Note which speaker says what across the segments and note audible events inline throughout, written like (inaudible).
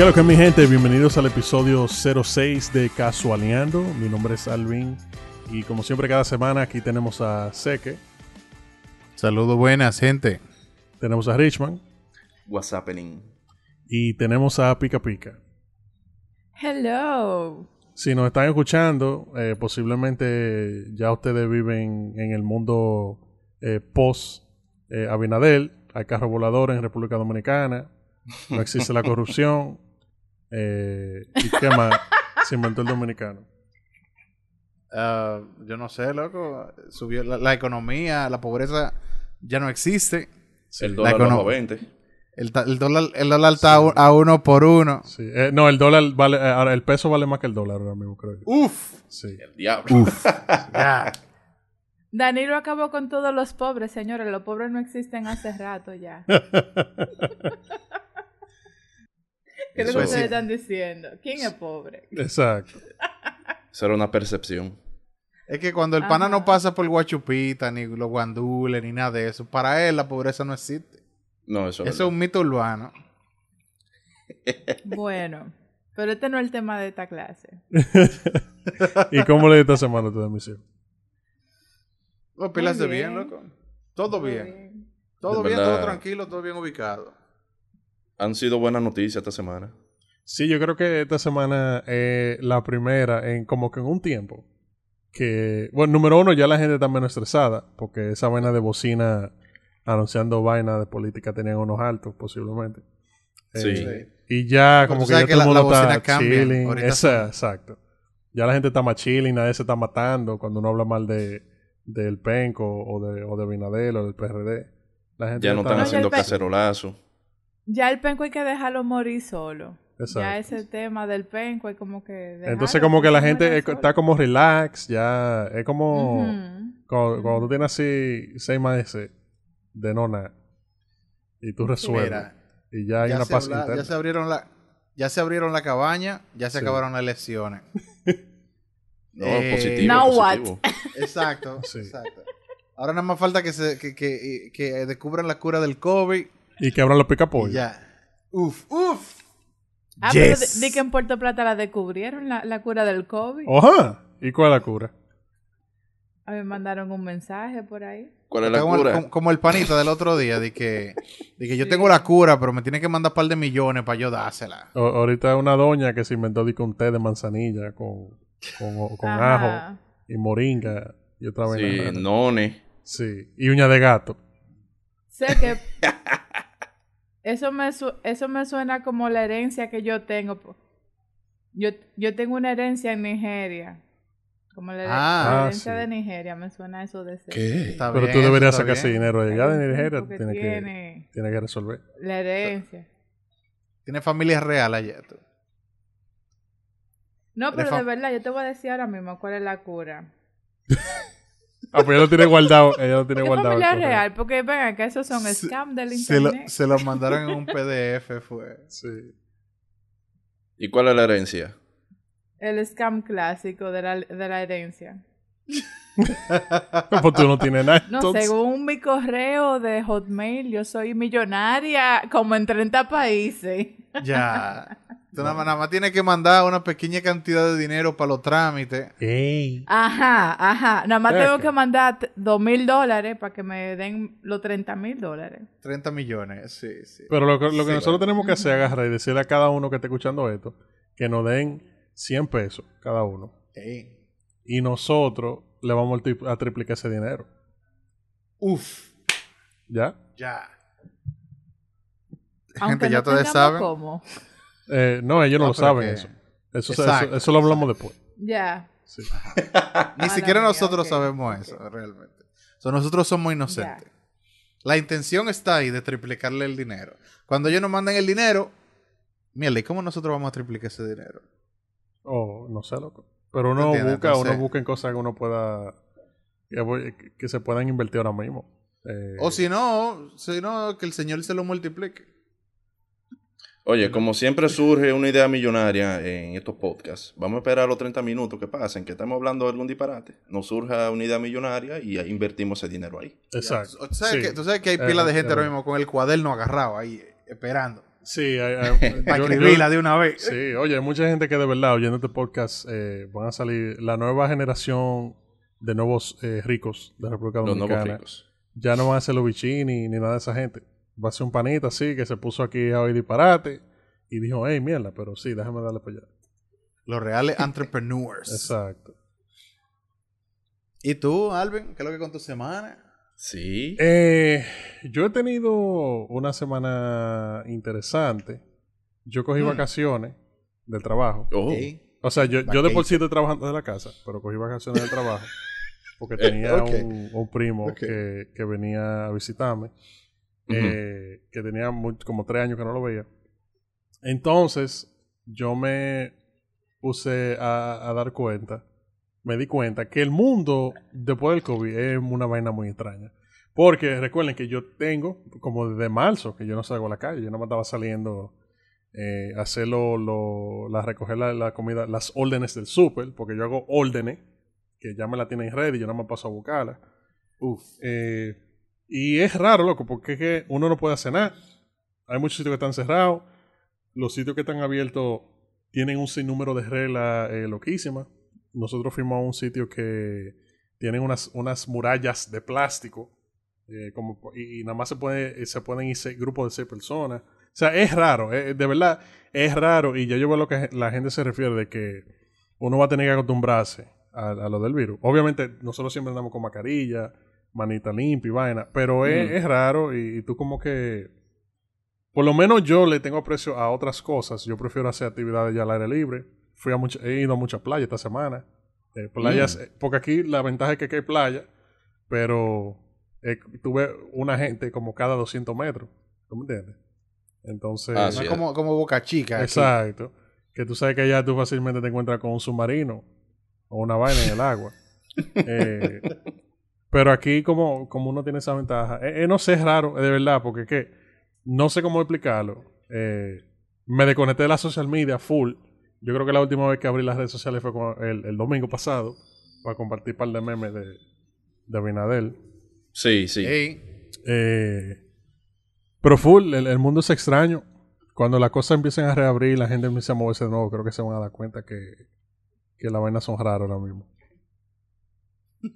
Speaker 1: ¿Qué es lo que es, mi gente? Bienvenidos al episodio 06 de Casualeando. Mi nombre es Alvin y como siempre cada semana aquí tenemos a Seque,
Speaker 2: Saludos buenas, gente.
Speaker 1: tenemos a Richman
Speaker 3: What's happening?
Speaker 1: y tenemos a Pica Pica.
Speaker 4: Hello.
Speaker 1: Si nos están escuchando, eh, posiblemente ya ustedes viven en el mundo eh, post eh, Abinadel. Hay carros voladores en República Dominicana. No existe la (laughs) corrupción. Eh, ¿Y qué más? (laughs) Se inventó el dominicano.
Speaker 2: Ah, yo no sé, loco. Subió la, la economía, la pobreza ya no existe.
Speaker 3: el
Speaker 2: la
Speaker 3: dólar
Speaker 2: econo-
Speaker 3: bajó a 20.
Speaker 2: El, dólar, el dólar está a uno por uno.
Speaker 1: Sí. Eh, no, el dólar vale, eh, ahora el peso vale más que el dólar ahora mismo, creo yo.
Speaker 2: Uf.
Speaker 1: Sí.
Speaker 3: El diablo. (laughs)
Speaker 2: Ya.
Speaker 4: Danilo acabó con todos los pobres, señores. Los pobres no existen hace rato ya. (laughs) ¿Qué es lo que ustedes están diciendo? ¿Quién es pobre?
Speaker 1: Exacto. (laughs)
Speaker 3: Eso era una percepción.
Speaker 2: Es que cuando el pana no pasa por guachupita, ni los guandules, ni nada de eso, para él la pobreza no existe.
Speaker 3: No, eso,
Speaker 2: Eso es un mito urbano. (laughs)
Speaker 4: Bueno, pero este no es el tema de esta clase. (laughs)
Speaker 1: ¿Y cómo le esta semana tu emisión?
Speaker 2: Los pilas de bien,
Speaker 4: bien.
Speaker 2: loco. Todo bien. Todo
Speaker 3: De
Speaker 2: bien,
Speaker 3: verdad.
Speaker 2: todo tranquilo, todo bien ubicado.
Speaker 3: Han sido buenas noticias esta semana.
Speaker 1: Sí, yo creo que esta semana es la primera en como que en un tiempo. Que, bueno, número uno, ya la gente está menos estresada, porque esa vaina de bocina anunciando vaina de política tenían unos altos, posiblemente.
Speaker 3: Sí.
Speaker 1: Eh, Y ya como que ya
Speaker 2: que
Speaker 1: todo el
Speaker 2: la-
Speaker 1: mundo
Speaker 2: la
Speaker 1: está
Speaker 2: bocina cambian.
Speaker 1: chilling. Esa- exacto. Ya la gente está más chilling, nadie se está matando cuando uno habla mal de del penco o de, o de Binadel o del PRD. La gente
Speaker 3: Ya no
Speaker 1: está-
Speaker 3: están haciendo cacerolazo.
Speaker 4: Ya el penco hay que dejarlo morir solo.
Speaker 1: Exacto.
Speaker 4: Ya ese tema del penco hay como que...
Speaker 1: Entonces como que la gente es- está como relax, ya es como cuando, cuando tú tienes así seis meses de nona y tú resuelves
Speaker 2: Mira,
Speaker 1: y ya hay
Speaker 2: ya,
Speaker 1: una paz
Speaker 2: habla-
Speaker 1: interna.
Speaker 2: ya se abrieron la ya se abrieron la cabaña, ya se
Speaker 1: Sí.
Speaker 2: acabaron las elecciones. (laughs)
Speaker 3: No,
Speaker 2: Eh,
Speaker 3: positivo.
Speaker 4: Now
Speaker 3: positivo.
Speaker 2: Exacto, (laughs)
Speaker 1: Sí.
Speaker 2: exacto. Ahora nada más falta que se que, que, que descubran la cura del COVID
Speaker 1: Y que abran los
Speaker 2: y
Speaker 1: picapollos.
Speaker 2: ya. Uf, uf.
Speaker 4: Ah, pero
Speaker 2: Yes.
Speaker 4: di di que en Puerto Plata la descubrieron, la, la cura del COVID.
Speaker 1: Oja. ¿Y cuál es la cura?
Speaker 4: A mí me mandaron un mensaje por ahí.
Speaker 3: ¿Cuál es la
Speaker 2: como, el,
Speaker 3: cura?
Speaker 2: como- como el panita del otro día de que, de que yo
Speaker 4: Sí.
Speaker 2: tengo la cura, pero me tiene que mandar un par de millones para yo dársela.
Speaker 1: O- ahorita una doña que se inventó de un té de manzanilla con, con, con
Speaker 4: Ajá.
Speaker 1: ajo y moringa y otra vaina.
Speaker 3: Sí, none.
Speaker 1: Sí. Y uña de gato.
Speaker 4: Sé que (laughs) eso me su- eso me suena como la herencia que yo tengo. Yo, yo tengo una herencia en Nigeria. Como la,
Speaker 2: Ah.
Speaker 4: la
Speaker 1: Ah,
Speaker 4: herencia
Speaker 1: sí.
Speaker 4: de Nigeria me suena eso de ser.
Speaker 3: ¿Qué?
Speaker 2: Está
Speaker 1: Pero
Speaker 2: bien,
Speaker 1: tú deberías sacar ese dinero allá de Nigeria. Tiene que,
Speaker 4: tiene
Speaker 1: que resolver.
Speaker 4: la herencia.
Speaker 2: Tiene familia real allá. tú.
Speaker 4: No, pero de verdad, yo te voy a decir ahora mismo cuál es la cura. (laughs)
Speaker 1: Ah, pues ella lo tiene guardado. Ella lo tiene
Speaker 4: ¿Qué
Speaker 1: guardado. correo.
Speaker 4: real? Porque vengan que esos son
Speaker 2: Se-
Speaker 4: scam del
Speaker 2: Se lo,
Speaker 4: internet.
Speaker 2: se lo mandaron en un PDF, fue.
Speaker 1: Sí.
Speaker 3: ¿Y cuál es la herencia?
Speaker 4: El scam clásico de la, de la herencia.
Speaker 1: pues tú no tienes nada.
Speaker 4: No,
Speaker 1: entonces.
Speaker 4: según mi correo de Hotmail, yo soy millonaria como en 30 países.
Speaker 2: Ya. (laughs) Tú nada, más- nada más tienes que mandar una pequeña cantidad de dinero para los trámites.
Speaker 1: Ey.
Speaker 4: Ajá, ajá. Nada más
Speaker 1: Cerca.
Speaker 4: tengo que mandar dos mil dólares para que me den los 30 mil dólares.
Speaker 2: 30 millones, sí, sí.
Speaker 1: Pero lo, que- lo que
Speaker 2: Sí,
Speaker 1: nosotros tenemos que hacer es agarrar y decirle a cada uno que esté escuchando esto que nos den 100 pesos cada uno.
Speaker 2: Ey.
Speaker 1: Y nosotros le vamos a triplicar ese dinero.
Speaker 2: Uf.
Speaker 1: ¿Ya?
Speaker 2: Ya.
Speaker 4: Aunque
Speaker 2: Gente, ya
Speaker 4: no
Speaker 2: ustedes saben.
Speaker 4: cómo.
Speaker 1: Eh, no, ellos no,
Speaker 2: No,
Speaker 1: lo saben
Speaker 2: que-
Speaker 1: eso. Eso,
Speaker 2: Exacto,
Speaker 1: eso. eso lo hablamos después.
Speaker 4: Ya.
Speaker 1: Sí. (laughs)
Speaker 2: Ni
Speaker 4: Mala
Speaker 2: siquiera
Speaker 4: mía,
Speaker 2: nosotros sabemos eso, realmente. O sea, nosotros somos inocentes. La intención está ahí de triplicarle el dinero. Cuando ellos nos manden el dinero, mierda, ¿y cómo nosotros vamos a triplicar ese dinero?
Speaker 1: O no sé, loco. Pero uno busca,
Speaker 2: entonces-
Speaker 1: uno busca en cosas que uno pueda. Que se puedan invertir ahora mismo. Eh,
Speaker 2: O si no, si no, que el Señor se lo multiplique.
Speaker 3: Oye, como siempre surge una idea millonaria en estos podcasts, vamos a esperar los 30 minutos que pasen, que estamos hablando de algún disparate. Nos surja una idea millonaria y ahí invertimos ese dinero ahí.
Speaker 1: Exacto.
Speaker 2: O- ¿Tú sabes,
Speaker 1: Sí.
Speaker 2: que, tú sabes que hay
Speaker 1: Eh,
Speaker 2: pila de
Speaker 1: eh,
Speaker 2: gente
Speaker 1: eh.
Speaker 2: ahora mismo con el cuaderno agarrado ahí, esperando.
Speaker 1: Sí, (laughs) hay, hay-
Speaker 2: Para escribirla de una vez.
Speaker 1: Sí, oye, hay mucha gente que de verdad oyendo este podcast eh, van a salir la nueva generación de nuevos eh, ricos de la República
Speaker 3: Los nuevos
Speaker 1: Dominicana.
Speaker 3: ricos.
Speaker 1: Ya no van a ser los bichini ni nada de esa gente. Va a ser un panita así que se puso aquí a oír disparate y dijo, hey, mierda, pero sí, déjame darle para allá.
Speaker 2: Los reales entrepreneurs.
Speaker 1: Exacto.
Speaker 2: ¿Y tú, Alvin? ¿Qué es lo que con tu semana?
Speaker 3: Sí.
Speaker 1: Eh, yo he tenido una semana interesante. Yo cogí
Speaker 2: Mm.
Speaker 1: vacaciones del trabajo.
Speaker 3: Oh.
Speaker 1: O sea, yo, yo de por
Speaker 2: Vacation.
Speaker 1: sí estoy trabajando de la casa, pero cogí vacaciones del trabajo. Porque (laughs) tenía un, un primo que, que venía a visitarme. Eh, que tenía como tres años que no lo veía. Entonces, yo me puse a, a dar cuenta, me di cuenta que el mundo después del COVID es una vaina muy extraña. Porque recuerden que yo tengo, como desde marzo, que yo no salgo a la calle, yo no me estaba saliendo eh, a hacer lo, lo- la, recoger la, la comida, las órdenes del súper, porque yo hago órdenes, que ya me la tienen ready, yo no me paso a buscarla.
Speaker 2: Uf.
Speaker 1: Eh, y es raro, loco, porque es que uno no puede hacer nada. Hay muchos sitios que están cerrados. Los sitios que están abiertos tienen un sinnúmero de reglas eh, loquísimas. Nosotros fuimos a un sitio que tienen unas, unas murallas de plástico. eh, como, y, nada más se, puede, se pueden ir grupos de seis personas. O sea, es raro. eh, de verdad, es raro. Y ya yo veo lo que la gente se refiere de que uno va a tener que acostumbrarse a, a lo del virus. Obviamente, nosotros siempre andamos con mascarilla, manita limpia y vaina, pero es,
Speaker 3: Mm.
Speaker 1: es raro y, y tú como que... Por lo menos yo le tengo aprecio a otras cosas. Yo prefiero hacer actividades ya al aire libre. Fui a mucha- he ido a muchas playas esta semana. Eh, playas,
Speaker 3: Mm.
Speaker 1: eh, porque aquí la ventaja es que aquí hay playa, pero eh, tuve una gente como cada 200 metros. ¿Tú me entiendes? Entonces...
Speaker 3: Ah,
Speaker 2: No
Speaker 3: sí.
Speaker 2: es como, como Boca Chica. aquí.
Speaker 1: Exacto. Que tú sabes que allá tú fácilmente te encuentras con un submarino o una vaina en el agua. (laughs) Eh, pero aquí como, como uno tiene esa ventaja, eh, eh, no sé, es raro, de verdad, porque es que no sé cómo explicarlo. Eh, me desconecté de la social media full. Yo creo que la última vez que abrí las redes sociales fue el, el domingo pasado para compartir un par de memes de, de Abinadel.
Speaker 3: Sí, sí.
Speaker 1: Eh, pero full, el, el mundo es extraño. Cuando las cosas empiecen a reabrir y la gente empiece a moverse de nuevo, creo que se van a dar cuenta que, que las vainas son raras ahora mismo.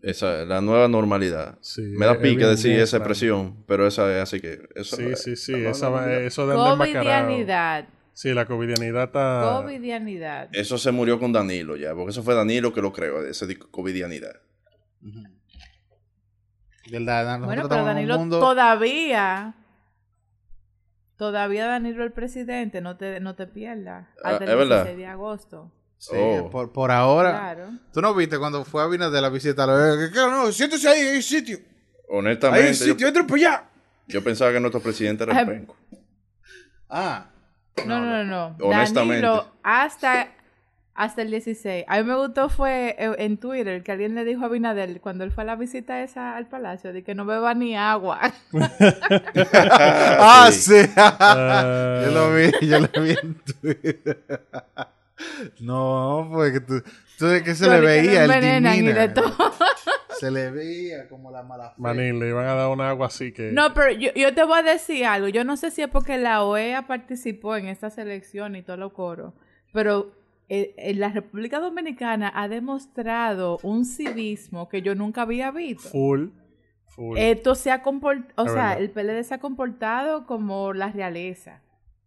Speaker 3: Esa, la nueva normalidad.
Speaker 1: Sí,
Speaker 3: Me da pique decir
Speaker 1: bien
Speaker 3: esa expresión, pero esa es así que... Eso,
Speaker 1: Sí, sí, sí. esa va-
Speaker 3: normalidad.
Speaker 1: eso de.
Speaker 4: Covidianidad.
Speaker 1: Sí, la covidianidad está...
Speaker 4: Covidianidad.
Speaker 3: Eso se murió con Danilo ya, porque eso fue Danilo que lo creó, ese de covidianidad.
Speaker 2: Nosotros
Speaker 4: Bueno, pero Danilo
Speaker 2: mundo-
Speaker 4: todavía. Todavía Danilo el presidente, no te, no te pierdas.
Speaker 3: Ah,
Speaker 4: Hasta el
Speaker 3: ¿es verdad?
Speaker 4: 16 de agosto.
Speaker 2: Sí,
Speaker 3: Oh.
Speaker 2: por, por ahora.
Speaker 4: Claro.
Speaker 2: ¿Tú no viste cuando fue a Abinader la visita? Lo- que, que no, siéntese ahí, hay sitio. Hay
Speaker 3: Honestamente,
Speaker 2: sitio,
Speaker 3: yo,
Speaker 2: entra para allá.
Speaker 3: yo pensaba que nuestro presidente era el
Speaker 4: Ah,
Speaker 3: penco.
Speaker 2: Ah.
Speaker 4: No, no, no, no.
Speaker 3: Honestamente.
Speaker 4: Danilo hasta, hasta el 16. A mí me gustó fue eh, en Twitter que alguien le dijo a Abinader cuando él fue a la visita esa al palacio de que no beba ni agua. (laughs) (laughs)
Speaker 2: Ah, sí. (laughs) Yo lo vi, yo lo vi en Twitter. No, pues que tú, tú de que se le veía el
Speaker 4: envenenan y de
Speaker 2: demeanor.
Speaker 4: todo. (laughs)
Speaker 2: Se le veía como la mala fe.
Speaker 1: Manín, le iban a dar una agua así que...
Speaker 4: No, pero yo, yo te voy a decir algo. Yo no sé si es porque la OEA participó en esta selección y todo lo coro, pero eh, eh, la República Dominicana ha demostrado un civismo que yo nunca había visto.
Speaker 1: Full. Full.
Speaker 4: Esto se ha comportado, o
Speaker 1: Es
Speaker 4: sea,
Speaker 1: verdad.
Speaker 4: el PLD se ha comportado como la realeza.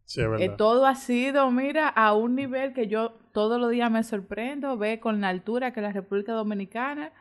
Speaker 1: Sí, es
Speaker 4: Eh, todo ha sido, mira, a un nivel que yo todos los días me sorprendo, ve con la altura que la República Dominicana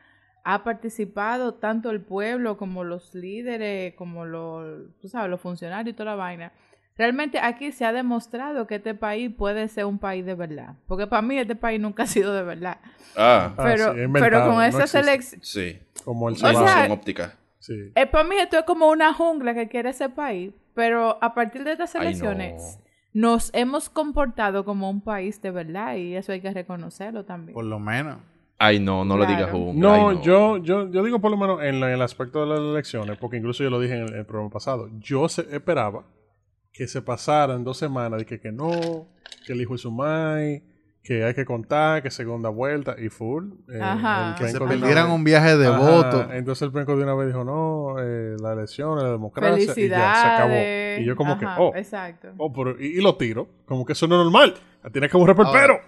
Speaker 4: ha participado tanto el pueblo como los líderes, como los, tú sabes, los funcionarios y toda la vaina. Realmente aquí se ha demostrado que este país puede ser un país de verdad. Porque para mí este país nunca (laughs) ha sido de verdad.
Speaker 3: Ah,
Speaker 1: Ah,
Speaker 4: pero,
Speaker 1: sí,
Speaker 4: pero con esa selección...
Speaker 3: sí.
Speaker 1: Como el
Speaker 4: sea-
Speaker 3: óptica.
Speaker 1: Sí.
Speaker 4: Eh, para mí esto es como una jungla que quiere ese país, pero a partir de estas
Speaker 3: Ay, no.
Speaker 4: elecciones nos hemos comportado como un país de verdad y eso hay que reconocerlo también.
Speaker 2: Por lo menos.
Speaker 3: Ay, no, no le digas jungla.
Speaker 1: No, Yo, yo, yo digo por lo menos en la- el aspecto de las elecciones, porque incluso yo lo dije en el, el programa pasado, yo se- esperaba que se pasaran dos semanas de que, que no, que el hijo de su mai, que hay que contar, que segunda vuelta y full. eh,
Speaker 4: Ajá.
Speaker 2: Que se perdieran un viaje de
Speaker 1: Ajá,
Speaker 2: voto.
Speaker 1: Entonces el penco de una vez dijo, no, eh, la elección, la democracia, y ya, se acabó. Y yo como que, oh,
Speaker 4: Exacto.
Speaker 1: oh, pero, y, y lo tiro, como que eso no es normal. La tienes que borrar por pero.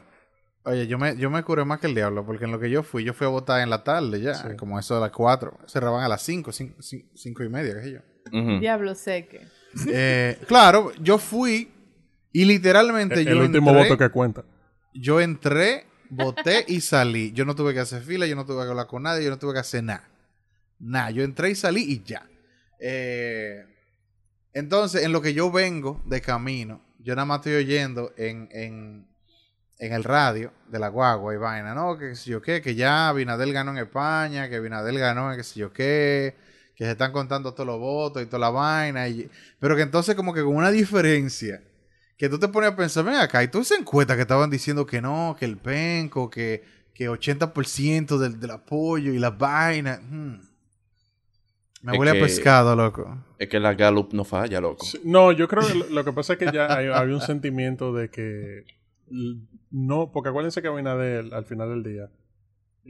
Speaker 2: Oye, yo me, yo me curé más que el diablo, porque en lo que yo fui, yo fui a votar en la tarde ya,
Speaker 1: Sí.
Speaker 2: como eso de las 4. Cerraban a las 5, 5 y media, qué sé yo.
Speaker 4: Diablo seque.
Speaker 2: Eh, claro, yo fui y literalmente
Speaker 1: El,
Speaker 2: yo
Speaker 1: el último
Speaker 2: entré,
Speaker 1: voto que cuenta.
Speaker 2: Yo entré, voté y salí. Yo no tuve que hacer fila, yo no tuve que hablar con nadie, yo no tuve que hacer nada. Nada, yo entré y salí y ya. Eh, entonces, en lo que yo vengo de camino, yo nada más estoy oyendo en, en, en el radio de la guagua y vaina, ¿no? Que sé yo qué, que ya Abinadel ganó en España, que Abinadel ganó en qué sé yo qué, que se están contando todos los votos y toda la vaina. Y, pero que entonces como que con una diferencia, que tú te pones a pensar, ven acá, y todas esas encuestas que estaban diciendo que no, que el penco, que, que 80% del, del apoyo y las vainas. hmm. Me
Speaker 3: Es
Speaker 2: huele
Speaker 3: que-
Speaker 2: a pescado, loco.
Speaker 3: Es que la Gallup no falla, loco.
Speaker 1: Sí, No, yo creo que lo, lo que pasa es que ya hay, había un sentimiento de que no, porque acuérdense que Abinader al final del día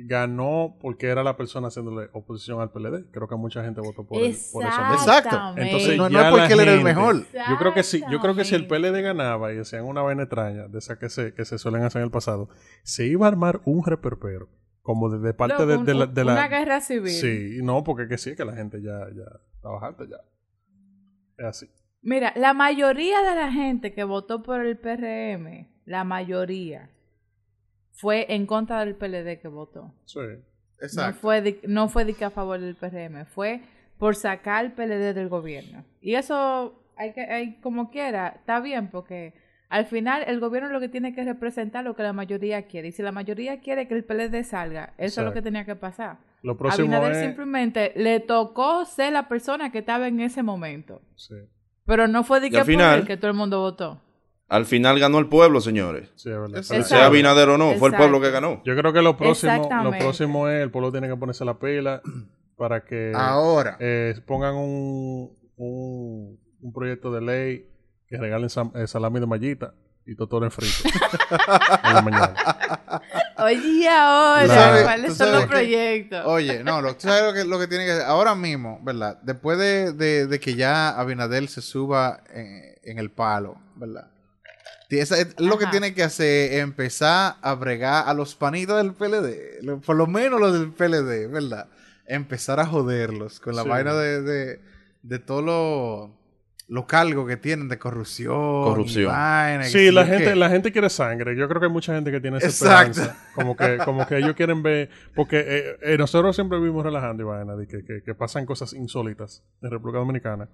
Speaker 1: ganó porque era la persona haciéndole oposición al PLD. Creo que mucha gente votó por, él, por eso.
Speaker 2: Exacto.
Speaker 1: Entonces,
Speaker 2: No, no es porque él era el mejor.
Speaker 1: Yo creo que sí, yo creo que si el. PLD ganaba y hacían una vaina extraña, de esas que se, que se suelen hacer en el pasado, se iba a armar un reperpero. Como de, de parte de,
Speaker 4: Loco,
Speaker 1: de la,
Speaker 4: un-
Speaker 1: de la-
Speaker 4: Una guerra civil.
Speaker 1: Sí, no, porque que sí, que la gente ya, ya estaba harta ya. Es así.
Speaker 4: Mira, la mayoría de la gente que votó por el PRM, la mayoría, fue en contra del PLD que votó.
Speaker 1: Sí.
Speaker 4: No fue, de, no fue de que a favor del PRM, fue por sacar el PLD del gobierno. Y eso, hay que, hay, como quiera, está bien porque al final el gobierno lo que tiene que representar lo que la mayoría quiere. Y si la mayoría quiere que el PLD salga, eso es lo que
Speaker 1: Exacto.
Speaker 4: tenía que pasar.
Speaker 1: Lo próximo
Speaker 4: Abinader
Speaker 1: es...
Speaker 4: simplemente le tocó ser la persona que estaba en ese momento.
Speaker 1: Sí,
Speaker 4: Pero no fue de que
Speaker 3: al
Speaker 4: por
Speaker 3: final-
Speaker 4: él que todo el mundo votó.
Speaker 3: Al final ganó el pueblo, señores.
Speaker 1: sí, es verdad.
Speaker 2: Exacto.
Speaker 3: Sea Abinader o no, fue el pueblo que ganó.
Speaker 1: Yo creo que lo próximo, lo próximo es el pueblo tiene que ponerse la pila para que
Speaker 2: Ahora.
Speaker 1: eh, pongan un, un, un proyecto de ley que regalen eh, salami de mallita y totores fritos (laughs) en la mañana.
Speaker 4: Oye, ahora,
Speaker 2: sabes-
Speaker 4: ¿cuáles son los
Speaker 2: que-
Speaker 4: proyectos?
Speaker 2: Oye, no, lo, tú sabes lo que, lo que tiene que ahora mismo, ¿verdad? Después de, de- de que ya Abinadel se suba en, en el palo, ¿verdad? Ti- esa es lo que tiene que hacer es empezar a bregar a los panitos del PLD, lo- por lo menos los del PLD, ¿verdad? Empezar a joderlos con la
Speaker 1: Sí.
Speaker 2: vaina de, de, de todos los los cargos que tienen de corrupción.
Speaker 3: Corrupción.
Speaker 2: vaina,
Speaker 1: Sí, la gente, la gente quiere sangre. Yo creo que hay mucha gente que tiene esa
Speaker 2: Exacto.
Speaker 1: esperanza. Como que, como que ellos quieren ver. Porque eh, eh, nosotros siempre vivimos relajando y vaina, de que, que, que pasan cosas insólitas en República Dominicana.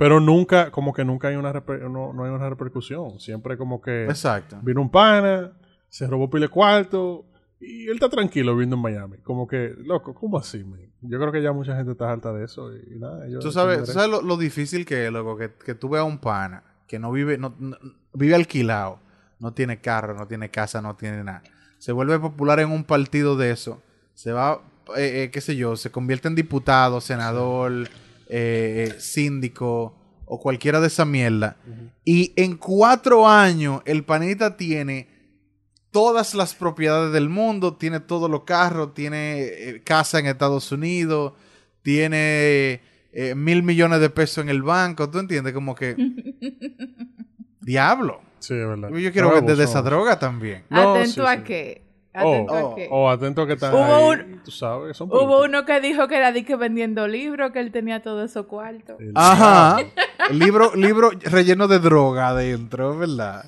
Speaker 1: Pero nunca, como que nunca hay una reper- no, no hay una repercusión. Siempre como que
Speaker 2: Exacto.
Speaker 1: vino un pana, se robó pile cuarto y él está tranquilo viviendo en Miami. Como que, loco, ¿cómo así, man? Yo creo que ya mucha gente está harta de eso y, y nada.
Speaker 2: Tú sabes, tú sabes lo, lo difícil que es, loco, que, que tú veas a un pana que no vive, no, no- vive alquilado, no tiene carro, no tiene casa, no tiene nada. Se vuelve popular en un partido de eso, se va, eh, eh, qué sé yo, se convierte en diputado, senador, eh, síndico o cualquiera de esa mierda. Y en cuatro años el panita tiene todas las propiedades del mundo, tiene todos los carros, tiene eh, casa en Estados Unidos, tiene eh, mil millones de pesos en el banco, ¿tú entiendes? Como que... (laughs) Diablo.
Speaker 1: Sí, es verdad.
Speaker 2: Yo quiero vender de esa droga también.
Speaker 1: No,
Speaker 4: ¿Atento
Speaker 1: sí,
Speaker 4: a
Speaker 1: sí.
Speaker 4: qué?
Speaker 1: Oh,
Speaker 4: ¿Atento
Speaker 2: oh,
Speaker 4: a qué?
Speaker 1: O atento a que están
Speaker 4: Hubo
Speaker 1: ahí,
Speaker 4: un-
Speaker 1: tú sabes, son
Speaker 4: Hubo
Speaker 1: políticos.
Speaker 4: uno que dijo que era de que vendiendo libros, que él tenía todo eso cuarto.
Speaker 1: El-
Speaker 2: Ajá. libro, libro relleno de droga adentro, ¿verdad?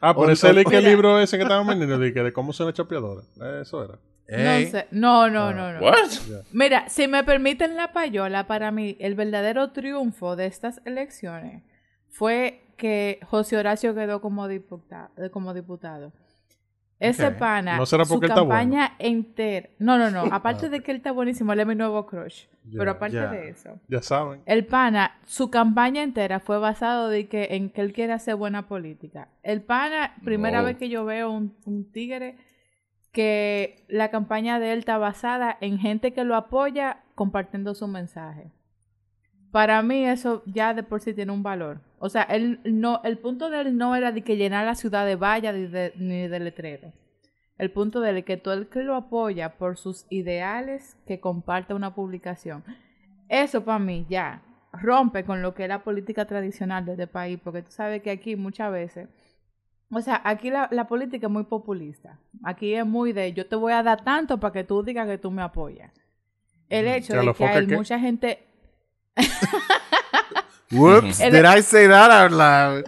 Speaker 1: Ah, por
Speaker 2: O-
Speaker 1: ese
Speaker 2: o-
Speaker 1: leí que el
Speaker 4: Mira.
Speaker 1: libro ese que estaban vendiendo, de, que de cómo son las chapeadoras. Eso era.
Speaker 4: No sé. No, no,
Speaker 1: Ah.
Speaker 4: no, no.
Speaker 3: What?
Speaker 4: Mira, si me permiten la payola, para mí el verdadero triunfo de estas elecciones fue que José Horacio quedó como diputado. Como diputado. Ese pana,
Speaker 1: ¿No será
Speaker 4: su
Speaker 1: está
Speaker 4: campaña entera. No, no, no. Aparte de que él está buenísimo, él es mi nuevo crush. Pero aparte de eso,
Speaker 1: Ya saben.
Speaker 4: el pana, su campaña entera fue basado de que, en que él quiere hacer buena política. El pana, primera
Speaker 3: No.
Speaker 4: vez que yo veo un, un tigre que la campaña de él está basada en gente que lo apoya compartiendo su mensaje. Para mí eso ya de por sí tiene un valor. O sea, él no, el punto de él no era de que llenar la ciudad de vallas ni de, ni de letreros. El punto de él es que todo el que lo apoya por sus ideales que comparte una publicación. Eso para mí ya rompe con lo que es la política tradicional de este país, porque tú sabes que aquí muchas veces, o sea, aquí la, la política es muy populista. Aquí es muy de yo te voy a dar tanto para que tú digas que tú me apoyas. El hecho
Speaker 1: ¿Que a
Speaker 4: de que hay mucha gente (laughs)
Speaker 2: Whoops, did I say that out loud?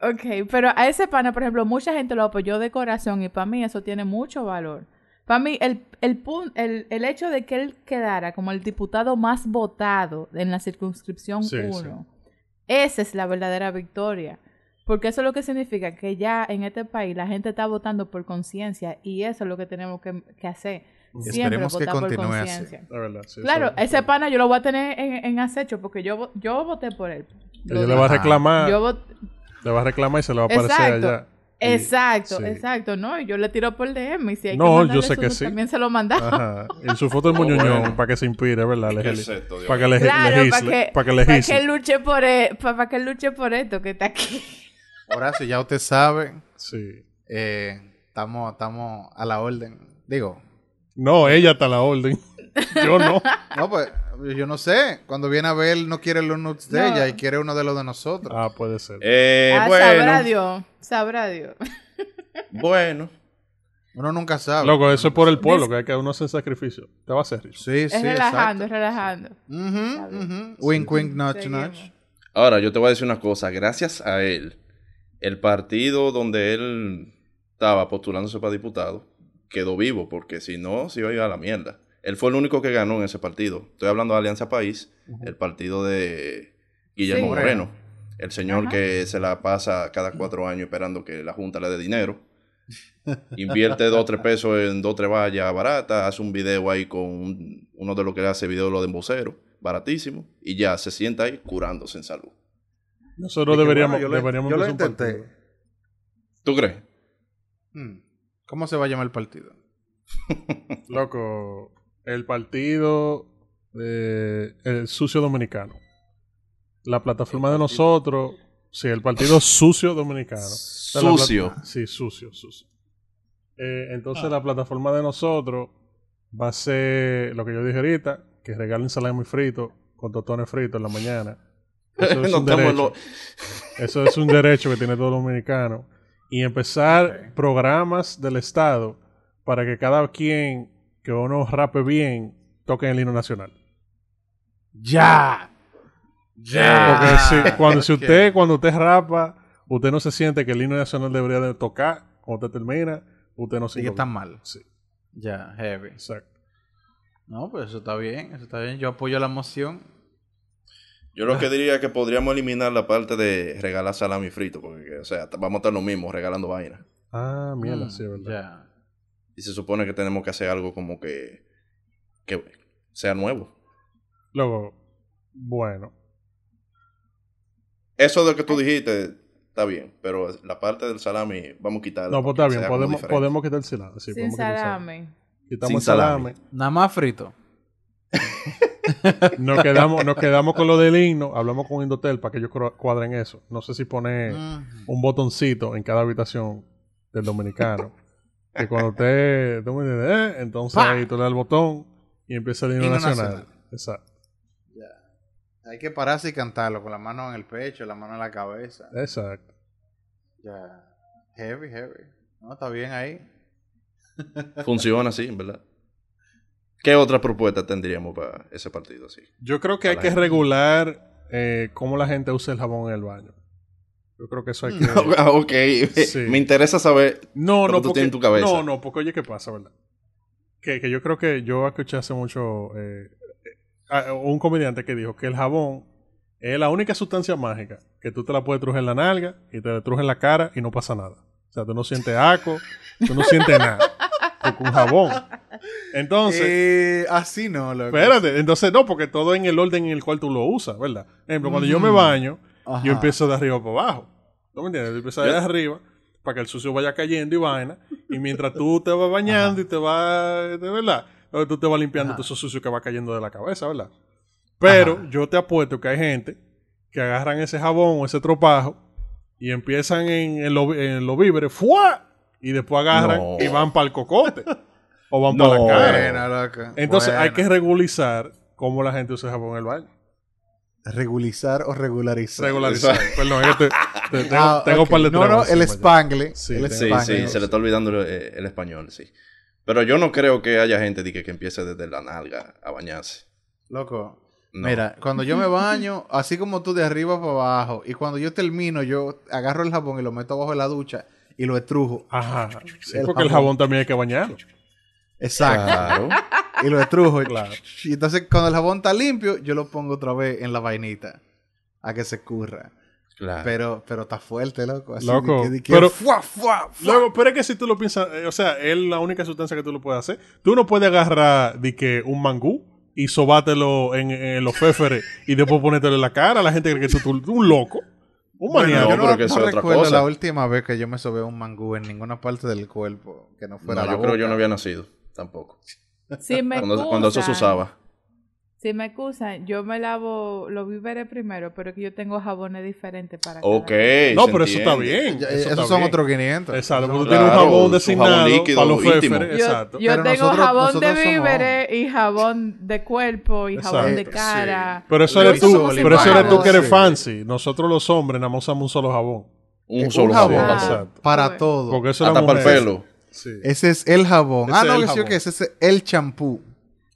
Speaker 4: Ok, pero a ese pana, por ejemplo, mucha gente lo apoyó de corazón y para mí eso tiene mucho valor. Para mí, el, el, el, el hecho de que él quedara como el diputado más votado en la circunscripción
Speaker 1: Sí,
Speaker 4: 1, esa es la verdadera victoria. Porque eso es lo que significa que ya en este país la gente está votando por conciencia y eso es lo que tenemos que, que hacer. Siempre
Speaker 2: Esperemos que continúe así.
Speaker 4: conciencia.
Speaker 1: La verdad, sí,
Speaker 4: Claro,
Speaker 1: eso-
Speaker 4: ese pana yo lo voy a tener en, en acecho porque yo, yo voté por él.
Speaker 1: Ella le va a reclamar,
Speaker 4: Yo vot-
Speaker 1: le va a reclamar y se le va a aparecer
Speaker 4: Exacto.
Speaker 1: allá. Y-
Speaker 4: Exacto,
Speaker 1: sí.
Speaker 4: exacto, ¿no? Y yo le tiro por DM y si hay
Speaker 1: No,
Speaker 4: que
Speaker 1: yo sé que sí.
Speaker 4: también se lo mandamos.
Speaker 1: Ajá. En su foto de (laughs)
Speaker 3: Oh,
Speaker 1: muñoñón,
Speaker 3: bueno.
Speaker 1: para que se inspire, ¿verdad?
Speaker 3: ¿Qué
Speaker 1: Legeli-
Speaker 3: es esto,
Speaker 1: para que le
Speaker 4: Claro,
Speaker 1: legisle,
Speaker 4: para que,
Speaker 1: para que
Speaker 4: para que luche por e- pa- para que luche por esto que está aquí.
Speaker 2: Horacio, ya usted sabe,
Speaker 1: Sí.
Speaker 2: eh, estamos, estamos a la orden. Digo,
Speaker 1: No, ella está a la orden. (laughs) Yo no.
Speaker 2: no, pues yo no sé. Cuando viene a ver, no quiere los nudes de
Speaker 4: No.
Speaker 2: ella y quiere uno de los de nosotros.
Speaker 1: Ah, puede ser.
Speaker 3: Eh,
Speaker 4: Ah, sabrá
Speaker 3: bueno,
Speaker 4: Dios, sabrá Dios. (laughs)
Speaker 3: bueno.
Speaker 2: Uno nunca sabe.
Speaker 1: Loco, eso es por el pueblo, que hay que uno hacer sacrificio. Te va a hacer rico.
Speaker 2: Sí, sí,
Speaker 4: es relajando,
Speaker 2: exacto.
Speaker 4: es relajando.
Speaker 2: Ujú, ujú. Wink, wink,
Speaker 4: Seguimos.
Speaker 2: nudge.
Speaker 3: Ahora, yo te voy a decir una cosa. Gracias a él, el partido donde él estaba postulándose para diputado quedó vivo, porque si no, se iba a ir a la mierda. Él fue el único que ganó en ese partido. Estoy hablando de Alianza País, el partido de Guillermo
Speaker 4: Sí.
Speaker 3: Moreno, el señor
Speaker 4: Ajá.
Speaker 3: que se la pasa cada cuatro años esperando que la Junta le dé dinero. Invierte dos o tres pesos en dos o tres vallas baratas, hace un video ahí con un- uno de los que hace video lo de embocero, baratísimo, y ya se sienta ahí curándose en salud.
Speaker 1: Nosotros deberíamos,
Speaker 2: bueno, yo lo-
Speaker 1: deberíamos
Speaker 2: yo lo intenté.
Speaker 3: ¿Tú crees?
Speaker 2: Hmm. ¿Cómo se va a llamar el partido? (laughs)
Speaker 1: Loco, el partido eh, el sucio dominicano. La plataforma de nosotros, sí, el partido (laughs) sucio dominicano.
Speaker 3: Sucio.
Speaker 1: Sí, sucio, sucio. Eh, entonces la plataforma de nosotros va a ser lo que yo dije ahorita, que regalen salami frito con totones fritos en la mañana. Eso es
Speaker 3: No (laughs)
Speaker 1: un derecho.
Speaker 3: lo-
Speaker 1: Eso es un derecho que tiene todo dominicano. Y empezar programas del Estado para que cada quien que uno rape bien toque el himno nacional.
Speaker 2: ¡Ya! ¡Ya!
Speaker 1: Porque si, (laughs) cuando, si usted, cuando usted rapa, usted no se siente que el himno nacional debería de tocar, cuando usted termina, usted no se
Speaker 2: Sí que está mal.
Speaker 1: Sí,
Speaker 2: Ya, heavy.
Speaker 1: exacto.
Speaker 2: No, pues eso está bien, eso está bien. Yo apoyo la moción.
Speaker 3: Yo lo que (laughs) diría es que podríamos eliminar la parte de regalar salami frito, porque, o sea, vamos a estar lo mismo, regalando vaina.
Speaker 1: Ah, mierda,
Speaker 2: Mm,
Speaker 1: sí, es verdad.
Speaker 3: Y se supone que tenemos que hacer algo como que, que sea nuevo.
Speaker 1: Luego, bueno.
Speaker 3: Eso de que tú dijiste está bien, pero la parte del salami vamos a quitarla.
Speaker 1: No, pues está bien, podemos, podemos quitar el salami. Sí,
Speaker 4: Sin
Speaker 1: podemos quitar el salami.
Speaker 4: salame.
Speaker 1: Quitamos
Speaker 3: Sin
Speaker 1: el salami.
Speaker 3: salami.
Speaker 2: Nada más frito. (laughs)
Speaker 1: Nos quedamos, nos quedamos con lo del himno, hablamos con Indotel para que ellos cuadren eso. No sé si poner
Speaker 2: Mm.
Speaker 1: un botoncito en cada habitación del dominicano. que cuando usted, eh, entonces
Speaker 2: ¡Pa!
Speaker 1: ahí tú le das el botón y empieza el himno,
Speaker 2: Himno
Speaker 1: nacional.
Speaker 2: nacional.
Speaker 1: Exacto.
Speaker 2: Hay que pararse y cantarlo con la mano en el pecho, la mano en la cabeza.
Speaker 1: Exacto.
Speaker 2: Ya. Heavy, heavy. No, está bien ahí.
Speaker 3: Funciona así, en verdad. ¿Qué otra propuesta tendríamos para ese partido así?
Speaker 1: Yo creo que hay que
Speaker 3: gente.
Speaker 1: regular eh, cómo la gente usa el jabón en el baño. Yo creo que eso hay que... (laughs)
Speaker 3: Ok,
Speaker 1: Sí.
Speaker 3: me interesa saber.
Speaker 1: No,
Speaker 3: Lo
Speaker 1: no,
Speaker 3: que tú
Speaker 1: porque,
Speaker 3: tienes en tu cabeza.
Speaker 1: no, no, porque oye, ¿qué pasa, verdad? Que, que yo creo que yo escuché hace mucho eh, a- un comediante que dijo que el jabón es la única sustancia mágica que tú te la puedes trujar en la nalga y te la trujas en la cara y no pasa nada. O sea, tú no sientes aco, tú no sientes nada. (laughs) Un jabón. Entonces,
Speaker 2: Eh, así no, loco.
Speaker 1: espérate, entonces no, porque todo en el orden en el cual tú lo usas, ¿verdad? Por ejemplo, cuando yo me baño,
Speaker 2: Ajá.
Speaker 1: yo empiezo de arriba para abajo. ¿No me entiendes? Yo empiezo de arriba para que el sucio vaya cayendo y vaina. Y mientras tú te vas (laughs) bañando y te vas, de verdad, entonces tú te vas limpiando
Speaker 2: Ajá.
Speaker 1: todo eso sucio que va cayendo de la cabeza, ¿verdad? Pero
Speaker 2: Ajá.
Speaker 1: yo te apuesto que hay gente que agarran ese jabón o ese tropajo y empiezan en, en, lo- en los víveres, ¡fua! y después agarran
Speaker 3: No.
Speaker 1: y van para el cocote (laughs) o van
Speaker 3: No.
Speaker 1: para la cara.
Speaker 2: Buena, loca.
Speaker 1: Entonces hay que regularizar cómo la gente usa jabón en el baño.
Speaker 2: Regulizar o regularizar.
Speaker 1: Regularizar. Perdón, te- te- (laughs) tengo,
Speaker 2: Ah,
Speaker 1: tengo
Speaker 2: ok.
Speaker 1: un par de
Speaker 2: No, no, el spangle.
Speaker 1: Sí,
Speaker 2: el
Speaker 1: sí,
Speaker 3: Sí,
Speaker 2: spangle.
Speaker 3: sí, se le está olvidando el, eh, el español, sí. Pero yo no creo que haya gente que, que empiece desde la nalga a bañarse.
Speaker 2: Loco.
Speaker 3: No.
Speaker 2: Mira, cuando yo me baño, así como tú de arriba para abajo, y cuando yo termino, yo agarro el jabón y lo meto abajo de la ducha y lo estrujo.
Speaker 1: Ajá. Sí,
Speaker 2: El
Speaker 1: porque el
Speaker 2: jabón.
Speaker 1: jabón también hay que bañarlo.
Speaker 2: Exacto.
Speaker 3: Claro.
Speaker 2: Y lo estrujo. y- (laughs)
Speaker 1: Claro.
Speaker 2: Y entonces cuando el jabón está limpio, yo lo pongo otra vez en la vainita. A que se curra.
Speaker 3: claro.
Speaker 2: Pero, pero está fuerte, loco. Así
Speaker 1: Loco,
Speaker 2: de que- de que
Speaker 1: pero-
Speaker 2: fuá, fuá, fuá.
Speaker 1: Luego, pero es que si tú lo piensas, eh, o sea, es la única sustancia que tú lo puedes hacer. Tú no puedes agarrar de que un mangú y sobátelo en, en los féferes y después ponértelo en la cara. La gente cree que tú, un loco. Un
Speaker 2: Bueno, yo
Speaker 3: No, pero que
Speaker 2: no
Speaker 3: es otra
Speaker 2: recuerdo
Speaker 3: cosa.
Speaker 2: la última vez que yo me sobé un mangú en ninguna parte del cuerpo que no fuera
Speaker 3: No,
Speaker 2: la
Speaker 3: yo creo que yo no había nacido tampoco.
Speaker 4: Si (laughs) me
Speaker 3: Cuando, cuando eso se
Speaker 4: excusan,
Speaker 3: usaba.
Speaker 4: Si me excusan, yo me lavo los víveres primero, pero es que yo tengo jabones diferentes para cada
Speaker 3: Ok.
Speaker 1: No, pero eso está bien.
Speaker 2: Ya,
Speaker 1: eso
Speaker 2: esos
Speaker 1: está
Speaker 2: son otros 500.
Speaker 1: Exacto, porque tú
Speaker 3: Claro,
Speaker 1: tienes un jabón designado
Speaker 3: jabón líquido,
Speaker 1: para los.
Speaker 4: Yo,
Speaker 1: Exacto.
Speaker 4: yo tengo
Speaker 2: nosotros-
Speaker 4: jabón
Speaker 2: nosotros
Speaker 4: de
Speaker 2: somos
Speaker 4: víveres y jabón de cuerpo y jabón de cara.
Speaker 1: Pero eso eres tú, pero eso eres tú que eres
Speaker 2: Sí.
Speaker 1: fancy. Nosotros los hombres nada más usamos un solo jabón.
Speaker 3: Un
Speaker 2: Un
Speaker 3: solo
Speaker 2: jabón.
Speaker 3: jabón.
Speaker 4: Ah.
Speaker 1: Exacto.
Speaker 2: Para todo.
Speaker 1: Porque eso
Speaker 3: Hasta para el pelo.
Speaker 1: Sí.
Speaker 2: Ese es el jabón.
Speaker 1: Ese
Speaker 2: ah, no, que sí, que ese es el champú.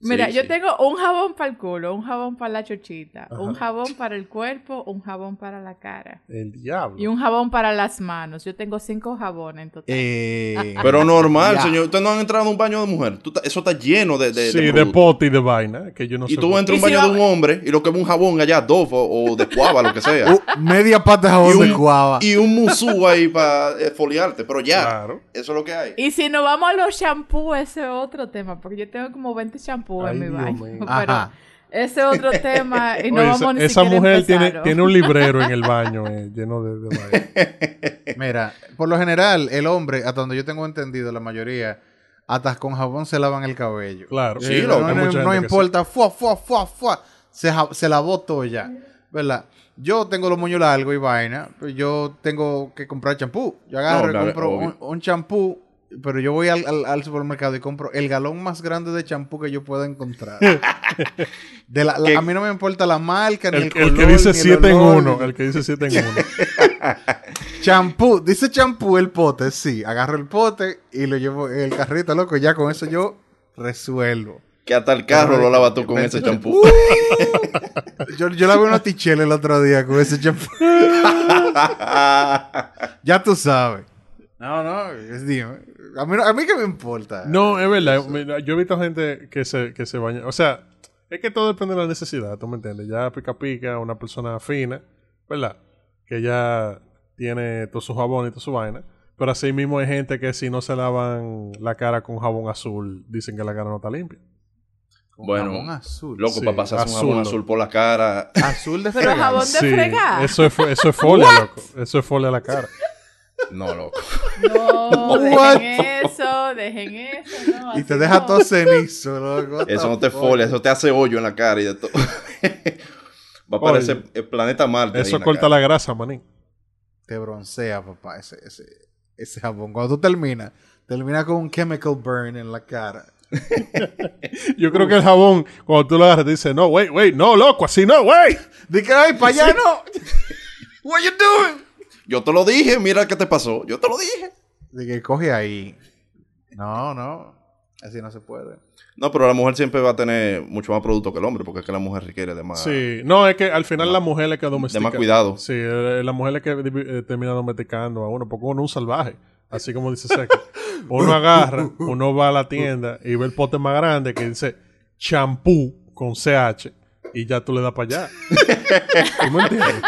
Speaker 4: Mira,
Speaker 3: Sí,
Speaker 4: yo
Speaker 3: sí.
Speaker 4: tengo un jabón para el culo, un jabón para la chochita,
Speaker 1: Ajá.
Speaker 4: un jabón para el cuerpo, un jabón para la cara
Speaker 1: El diablo.
Speaker 4: y un jabón para las manos. Yo tengo cinco jabones en total.
Speaker 2: Eh, (laughs)
Speaker 3: Pero normal,
Speaker 2: Ya.
Speaker 3: señor. Ustedes no han entrado a un baño de mujer. Tú eso está lleno de, de,
Speaker 1: sí, de, pote y de vaina. Que yo no
Speaker 3: Y
Speaker 1: sé.
Speaker 3: tú entras a un
Speaker 4: si
Speaker 3: baño
Speaker 4: va-
Speaker 3: de un hombre y lo que es un jabón allá, Dove o, o de cuava, lo que sea. (laughs)
Speaker 2: uh, media pata de jabón
Speaker 3: y,
Speaker 2: de cuava.
Speaker 3: y un musú ahí para foliarte. Pero ya,
Speaker 1: Claro.
Speaker 3: eso es lo que hay.
Speaker 4: Y si nos vamos a los shampoos, ese es otro tema, porque yo tengo como 20 shampoos
Speaker 1: Ay,
Speaker 4: en mi
Speaker 1: Dios
Speaker 4: baño. (laughs) Pero
Speaker 2: Ajá.
Speaker 4: ese es otro (laughs) tema y no
Speaker 1: Oye,
Speaker 4: vamos
Speaker 1: esa,
Speaker 4: ni
Speaker 1: esa mujer tiene, tiene un librero en el (laughs) baño eh, lleno de, de vaina.
Speaker 2: Mira, por lo general, el hombre, hasta donde yo tengo entendido, la mayoría, hasta con jabón se lavan el cabello.
Speaker 1: Claro.
Speaker 3: Sí,
Speaker 2: no, no- no importa, fuá, fuá, fuá, fuá. Se, se lavó todo ya. ¿Verdad? Yo tengo los moños largos y vaina. pues yo tengo que comprar champú. Yo agarro
Speaker 3: No,
Speaker 2: y compro un champú. Pero yo voy al, al- al supermercado y compro el galón más grande de champú que yo pueda encontrar. (laughs) De la- la-
Speaker 3: Que-
Speaker 2: a mí no me importa la marca, ni el,
Speaker 1: El,
Speaker 2: color,
Speaker 1: el que dice
Speaker 2: ni el
Speaker 1: 7 en
Speaker 2: olor,
Speaker 1: 1.
Speaker 2: ni-
Speaker 1: El que dice 7 en 1.
Speaker 2: Champú, dice champú el pote, sí. Agarro el pote y lo llevo en el carrito, loco. Ya con eso yo resuelvo.
Speaker 3: Que hasta el carro lo lavas tú con ese champú. (laughs)
Speaker 2: Yo, yo lavé una tichela el otro día con ese champú. (laughs) ya tú sabes. No, no, es, dime. A mí, a mí que me importa.
Speaker 1: No, es verdad. Yo he visto gente que se, que se baña. O sea, es que todo depende de la necesidad, ¿tú me entiendes? Ya pica pica, una persona fina, ¿verdad? Que ya tiene todo su jabón y toda su vaina. Pero así mismo hay gente que si no se lavan la cara con jabón azul, dicen que la cara no está limpia.
Speaker 2: Con
Speaker 3: Bueno,
Speaker 2: jabón azul.
Speaker 3: Loco,
Speaker 1: Sí,
Speaker 3: para pasarse un jabón azul por la cara.
Speaker 2: Azul de (laughs)
Speaker 4: Pero
Speaker 2: fregar.
Speaker 4: jabón de fregar.
Speaker 1: Eso es, eso es folia, loco. Eso es folia a la cara.
Speaker 3: No, loco.
Speaker 4: No,
Speaker 2: What?
Speaker 4: dejen eso, dejen eso. No,
Speaker 2: Y te deja
Speaker 4: no.
Speaker 2: todo cenizo, loco.
Speaker 3: Eso no te folia, eso te hace hoyo en la cara y de todo. (laughs) Va a parecer el planeta Marte.
Speaker 1: Eso corta
Speaker 3: cara.
Speaker 1: la grasa, manín.
Speaker 2: Te broncea, papá, ese, ese, ese jabón. Cuando tú terminas, termina con un chemical burn en la cara. (laughs)
Speaker 1: Yo creo que el jabón, cuando tú lo agarras, te dice, no, wait, wait, no, loco, así no, wait. (laughs)
Speaker 2: Di que, ay, para allá no. What you doing?
Speaker 3: Yo te lo dije, mira qué te pasó. Yo te lo dije.
Speaker 2: De que coge ahí. No, no. Así no se puede.
Speaker 3: No, pero la mujer siempre va a tener mucho más producto que el hombre, porque es que la mujer requiere de más.
Speaker 1: Sí, no, es que al final la mujer es que domestica.
Speaker 3: de más cuidado.
Speaker 1: Sí, eh, la mujer es que eh, termina domesticando a uno, porque uno es un salvaje. Así como dice Seco. Uno agarra, uno va a la tienda y ve el pote más grande que dice champú con CH y ya tú le das para allá. (laughs) ¿Tú me entiendes?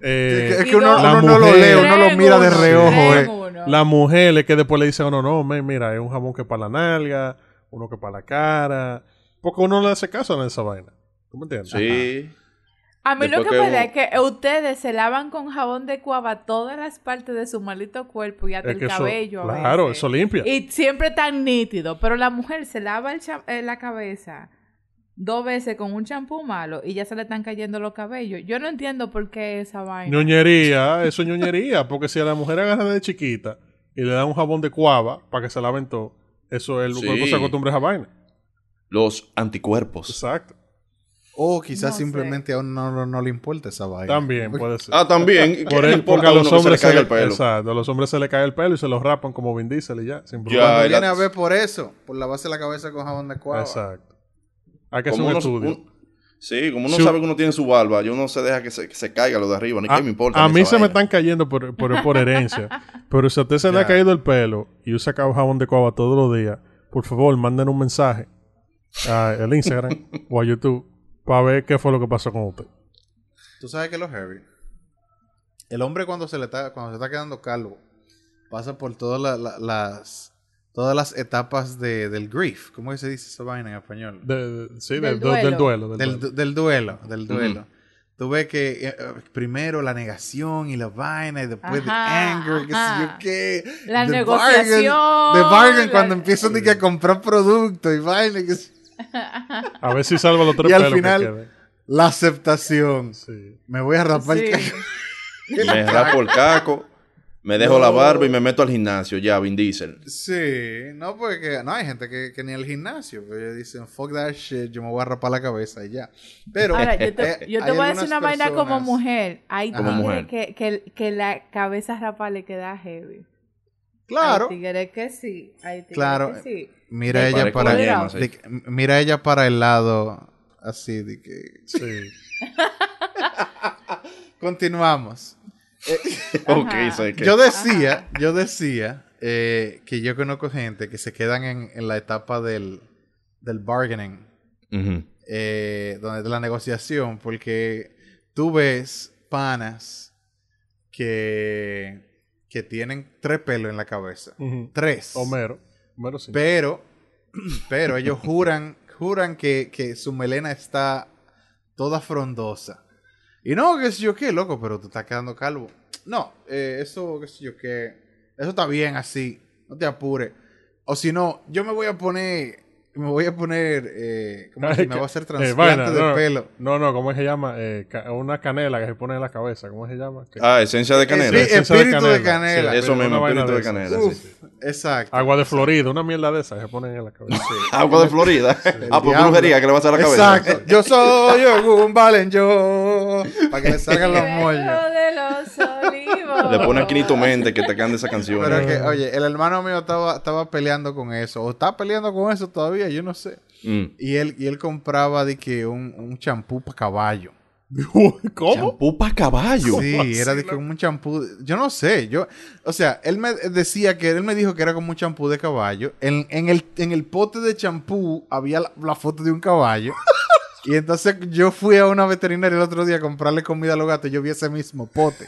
Speaker 1: Eh,
Speaker 2: es que, uno, no lo lee, uno lo mira de reojo, eh.
Speaker 1: la mujer es que después le dice a uno, no, men, mira, es un jabón que para la nalga, uno que para la cara. Porque uno no le hace caso a esa vaina. ¿Tú me entiendes?
Speaker 3: Sí.
Speaker 4: A mí lo
Speaker 3: Después
Speaker 4: que
Speaker 3: que
Speaker 4: me da es que ustedes se lavan con jabón de cuava todas las partes de su maldito cuerpo y hasta
Speaker 1: Es
Speaker 4: el
Speaker 1: que eso-
Speaker 4: cabello. a
Speaker 1: claro, eso limpia.
Speaker 4: Y siempre tan nítido. Pero la mujer se lava el cha- eh, la cabeza dos veces con un champú malo y ya se le están cayendo los cabellos. Yo no entiendo por qué esa vaina.
Speaker 1: Ñoñería, eso es ñoñería, porque si a la mujer agarra de chiquita y le dan un jabón de cuava para que se laven todo, eso el
Speaker 3: Sí.
Speaker 1: cuerpo se acostumbra a esa vaina.
Speaker 3: Los anticuerpos.
Speaker 1: Exacto.
Speaker 2: O quizás
Speaker 4: No sé.
Speaker 2: simplemente a uno no, no le importa esa vaina.
Speaker 1: También puede ser.
Speaker 3: Ah, también. (laughs)
Speaker 1: Por
Speaker 3: ¿Qué le
Speaker 1: él, porque a los
Speaker 3: que
Speaker 1: hombres
Speaker 3: se le
Speaker 1: le,
Speaker 3: el pelo.
Speaker 1: exacto, a los hombres se le cae el pelo y se lo rapan como Vin Diesel y ya, sin
Speaker 3: Ya,
Speaker 1: problema.
Speaker 2: Viene a ver por eso, por la base de la cabeza con jabón de cuava.
Speaker 1: Exacto. Hay que hacer un
Speaker 3: uno-
Speaker 1: estudio.
Speaker 3: un- sí, como uno
Speaker 1: Si-
Speaker 3: sabe que uno tiene su barba, yo no se deja que se, que se caiga lo de arriba, ni
Speaker 1: a,
Speaker 3: qué me importa.
Speaker 1: a mí se me están cayendo por, por, por (laughs) herencia. Pero si a usted se le ha caído el pelo y usa jabón de cuava todos los días, por favor, manden un mensaje al (laughs) Instagram o a YouTube para ver qué fue lo que pasó con usted.
Speaker 2: Tú sabes que lo heavy. El hombre cuando se le está, cuando se está quedando calvo, pasa por todas la- la- las todas las etapas de, del grief. ¿Cómo es que se dice esa vaina en español?
Speaker 1: De- de- sí,
Speaker 4: Del
Speaker 1: del, del- del
Speaker 4: duelo.
Speaker 1: duelo. del
Speaker 2: del,
Speaker 1: duelo.
Speaker 2: du- del duelo, del duelo. Tú ves que eh, eh, primero la negación y la vaina y después el
Speaker 4: Ajá,
Speaker 2: anger, qué sé yo qué.
Speaker 4: La
Speaker 2: The
Speaker 4: negociación,
Speaker 2: bargain- The bargain
Speaker 4: la-
Speaker 2: cuando empiezan de que a comprar productos y vaina. que (laughs)
Speaker 1: A ver si salva los tres
Speaker 2: Y al
Speaker 1: pelos que
Speaker 2: final-
Speaker 1: queden.
Speaker 2: La aceptación.
Speaker 1: Sí.
Speaker 2: Me voy a rapar el
Speaker 4: Sí.
Speaker 2: ca-
Speaker 3: Me rapo el caco, me dejo
Speaker 2: No.
Speaker 3: la barba y me meto al gimnasio, ya, Vin Diesel.
Speaker 2: Sí, no, porque no hay gente que, que ni al gimnasio. Pues ellos dicen, fuck that shit, yo me voy a rapar la cabeza y ya. Pero,
Speaker 4: Ahora, yo te,
Speaker 2: eh,
Speaker 4: yo te voy a decir una vaina como mujer. Hay
Speaker 3: Como
Speaker 4: tigres
Speaker 3: mujer.
Speaker 4: que, que, que la cabeza rapa le queda heavy.
Speaker 2: Claro,
Speaker 4: Hay tigres que sí. Hay tigres
Speaker 2: Claro.
Speaker 4: que sí.
Speaker 2: mira ella para
Speaker 3: yema, sí.
Speaker 2: de que- mira ella para el lado así de que
Speaker 1: Sí. (laughs)
Speaker 2: continuamos. (laughs)
Speaker 3: Que.
Speaker 2: Yo decía, yo decía eh, que yo conozco gente que se quedan en, en la etapa del, del bargaining. Eh, donde de la negociación, porque tú ves panas que, que tienen tres pelos en la cabeza. Tres.
Speaker 1: Homero. Homero sí.
Speaker 2: Pero, (clears throat) pero ellos juran, juran que, que su melena está toda frondosa. Y no, que sé yo qué, loco, pero tú estás quedando calvo. No, eh, eso, qué sé yo qué, eso está bien así, no te apures. O si no, yo me voy a poner, me voy a poner, eh, ¿cómo (laughs) es?
Speaker 1: Ay,
Speaker 2: me
Speaker 1: que-
Speaker 2: voy a hacer
Speaker 1: eh,
Speaker 2: trasplante de
Speaker 1: no,
Speaker 2: pelo.
Speaker 1: No, no, ¿cómo se llama? Eh, ca- una canela que se pone en la cabeza. ¿Cómo se llama? Que-
Speaker 3: Ah, esencia de canela.
Speaker 2: Sí,
Speaker 1: Esencia de
Speaker 2: espíritu de
Speaker 1: canela.
Speaker 2: canela.
Speaker 1: Sí,
Speaker 3: Eso mismo, espíritu de
Speaker 1: de esas.
Speaker 3: canela.
Speaker 2: Uf,
Speaker 3: sí.
Speaker 2: exacto.
Speaker 1: Agua de Florida, una mierda de esa que se ponen en la cabeza. (laughs)
Speaker 3: Agua de Florida. ah, por
Speaker 2: diablo.
Speaker 3: brujería que le va a hacer la cabeza.
Speaker 2: Exacto. Yo soy un Valen yo. Para que le salgan los mollos.
Speaker 4: de los olivos.
Speaker 3: Le pone a Quinito Mente que te cante esa canción.
Speaker 2: Pero es que, oye, el hermano mío estaba, estaba peleando con eso. O está peleando con eso todavía, yo no sé.
Speaker 3: Mm.
Speaker 2: Y él, y él compraba de que un, un champú para caballo. (laughs)
Speaker 1: ¿Cómo?
Speaker 3: Champú para caballo.
Speaker 2: Sí, era de que un champú. Yo no sé. Yo, o sea, él me decía que él me dijo que era como un champú de caballo. En, en, el, en el pote de champú había la, la foto de un caballo. Y entonces yo fui a una veterinaria el otro día a comprarle comida a los gatos y yo vi ese mismo pote.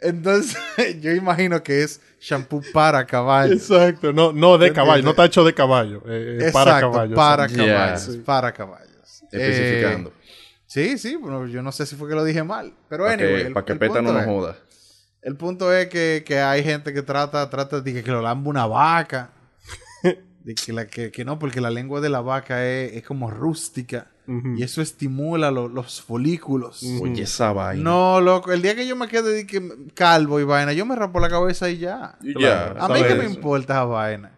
Speaker 2: Entonces, (laughs) yo imagino que es champú para caballo.
Speaker 1: Exacto, no, no de
Speaker 2: ¿Te
Speaker 1: caballo, no está hecho de caballo, eh, eh, para
Speaker 2: Exacto,
Speaker 1: caballo.
Speaker 2: Para.
Speaker 3: Yeah.
Speaker 2: caballos.
Speaker 1: Sí.
Speaker 2: Para caballos.
Speaker 3: Especificando.
Speaker 2: Eh, sí, sí. Bueno, yo no sé si fue que lo dije mal. Pero
Speaker 3: Para
Speaker 2: anyway,
Speaker 3: que,
Speaker 2: el-
Speaker 3: pa' que Peta no
Speaker 2: punto
Speaker 3: nos
Speaker 2: es-
Speaker 3: joda.
Speaker 2: El punto es que, que hay gente que trata, trata de que, que lo lamba una vaca. (laughs) De que, la, que, que no, porque la lengua de la vaca es, es como rústica. Y eso estimula lo- los folículos.
Speaker 3: Oye, esa vaina.
Speaker 2: No, loco. El día que yo me quede de que calvo y vaina, yo me rapo la cabeza y ya.
Speaker 3: Y ya.
Speaker 2: A mí que me importa esa vaina.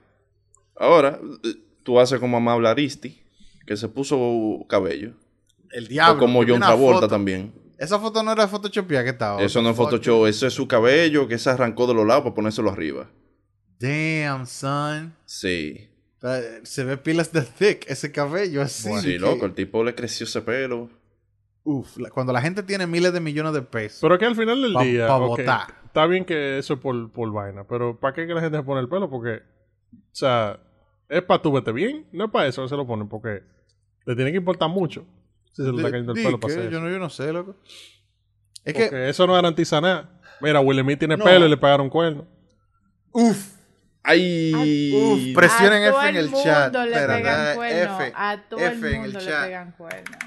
Speaker 3: Ahora, eh, tú haces como Amable Aristi, que se puso cabello.
Speaker 2: El diablo.
Speaker 3: o como John Travolta
Speaker 2: foto.
Speaker 3: también.
Speaker 2: Esa foto no era Photoshopía que estaba.
Speaker 3: Eso no es. Photoshop, eso es su cabello que se arrancó de los lados para ponérselo arriba.
Speaker 2: Damn, son.
Speaker 3: Sí.
Speaker 2: Eh, Se ve pilas de thick ese cabello así.
Speaker 3: sí,
Speaker 2: que-
Speaker 3: loco, el tipo le creció ese pelo.
Speaker 2: Uf, la- cuando la gente tiene miles de millones de pesos.
Speaker 1: Pero que al final del
Speaker 2: Pa-
Speaker 1: día,
Speaker 2: pa'
Speaker 1: ok,
Speaker 2: botar.
Speaker 1: está bien que eso es por, por vaina, pero ¿para qué que la gente se pone el pelo? Porque, o sea, es para tú vete bien, no es para eso que se lo ponen, porque le tiene que importar mucho si se le está cayendo el pelo para hacer
Speaker 2: yo, no, yo no sé, loco. Es
Speaker 1: Porque
Speaker 2: que,
Speaker 1: eso no garantiza nada. Mira, Will Smith tiene
Speaker 2: No.
Speaker 1: pelo y le pagaron cuerno.
Speaker 2: uf,
Speaker 3: ¡Ay!
Speaker 2: uf, presionen
Speaker 4: a todo
Speaker 2: F en el
Speaker 4: mundo
Speaker 2: chat.
Speaker 4: le
Speaker 2: Espera,
Speaker 4: pegan
Speaker 2: da-
Speaker 4: cuerno.
Speaker 2: F,
Speaker 4: a todo
Speaker 2: F
Speaker 4: el
Speaker 2: en el
Speaker 4: mundo le
Speaker 2: chat.
Speaker 4: pegan cuerno.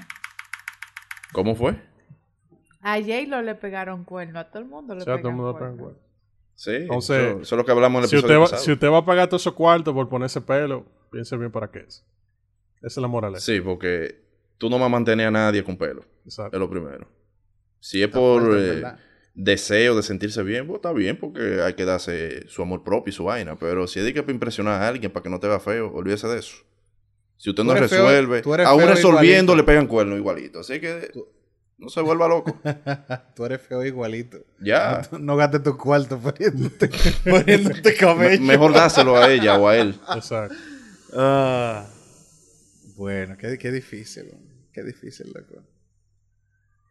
Speaker 3: ¿Cómo fue?
Speaker 4: A J-Lo le pegaron cuerno. A todo el mundo le
Speaker 1: O sea, a todo el
Speaker 4: pegan
Speaker 1: mundo le pegan
Speaker 4: cuerno.
Speaker 1: cuerno.
Speaker 3: Sí.
Speaker 1: Entonces,
Speaker 3: eso, eso es lo que hablamos en el
Speaker 1: Si usted,
Speaker 3: episodio
Speaker 1: va,
Speaker 3: pasado.
Speaker 1: si usted va a pagar todos esos cuartos por ponerse pelo, piense bien para qué es. Esa es la moraleja.
Speaker 3: Sí, porque tú no vas a mantener a nadie con pelo.
Speaker 1: Exacto.
Speaker 3: Es lo primero. Si es
Speaker 2: está
Speaker 3: por... eh. Deseo de sentirse bien, pues está bien, porque hay que darse su amor propio y su vaina. Pero si es de que para impresionar a alguien, para que no te vea feo, olvídese de eso. Si usted no
Speaker 2: feo-
Speaker 3: resuelve, aún resolviendo
Speaker 2: igualito.
Speaker 3: le pegan cuerno igualito. Así que no se vuelva loco. (laughs)
Speaker 2: Tú eres feo igualito.
Speaker 3: Ya.
Speaker 2: No, no gastes tu cuarto poniéndote, (laughs) poniéndote
Speaker 3: Me-
Speaker 2: cabello.
Speaker 3: mejor dáselo a ella o a él.
Speaker 1: Exacto.
Speaker 2: Ah. Bueno, qué, qué difícil. Qué difícil, loco.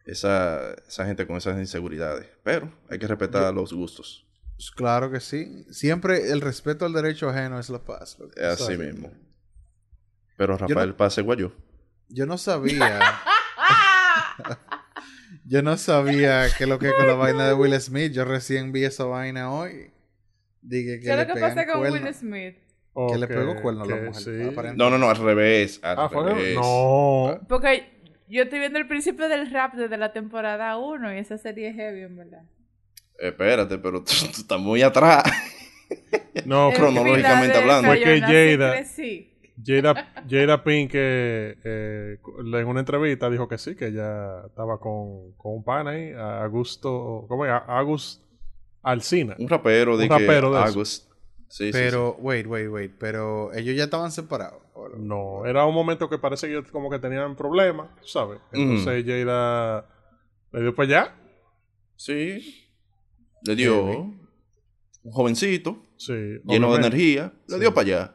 Speaker 3: Esa, esa gente con esas inseguridades. Pero hay que respetar los gustos.
Speaker 2: Pues Claro que sí. Siempre el respeto al derecho ajeno es la paz.
Speaker 3: Es así mismo. Pero Rafael Pase Guayó.
Speaker 2: Yo no sabía. (laughs) yo no sabía que lo que con la vaina de Will Smith. Yo recién vi esa vaina hoy. Dije que
Speaker 4: ¿Qué es
Speaker 2: le
Speaker 4: lo que pasa con
Speaker 2: cuerno.
Speaker 4: Will Smith?
Speaker 2: Que le pegó cuerno a la mujer.
Speaker 1: sí.
Speaker 2: aparentemente.
Speaker 3: No, no, no, al revés. Al
Speaker 1: Ah,
Speaker 3: revés.
Speaker 1: No.
Speaker 4: Porque yo estoy viendo el principio del rap desde la temporada 1 y esa serie es heavy, en verdad.
Speaker 3: Espérate, pero tú, tú estás muy atrás.
Speaker 1: No,
Speaker 3: cronológicamente hablando.
Speaker 1: Fue que Jada-. Jada, (laughs) Jada Pink eh, eh, en una entrevista dijo que sí, que ella estaba con, con un pan ahí, a Augusto, ¿cómo es? Agus Alcina.
Speaker 3: Un rapero de
Speaker 1: Un
Speaker 3: que
Speaker 1: rapero de
Speaker 3: Sí, sí,
Speaker 2: Pero, wait, wait, wait. Pero ellos ya estaban separados. ¿o no?
Speaker 1: Era un momento que parece que ellos como que tenían problemas, ¿sabes? Entonces Jada le dio para allá.
Speaker 3: sí. Le dio un jovencito,
Speaker 1: Sí,
Speaker 3: lleno de energía. Le
Speaker 1: Sí.
Speaker 3: dio para allá.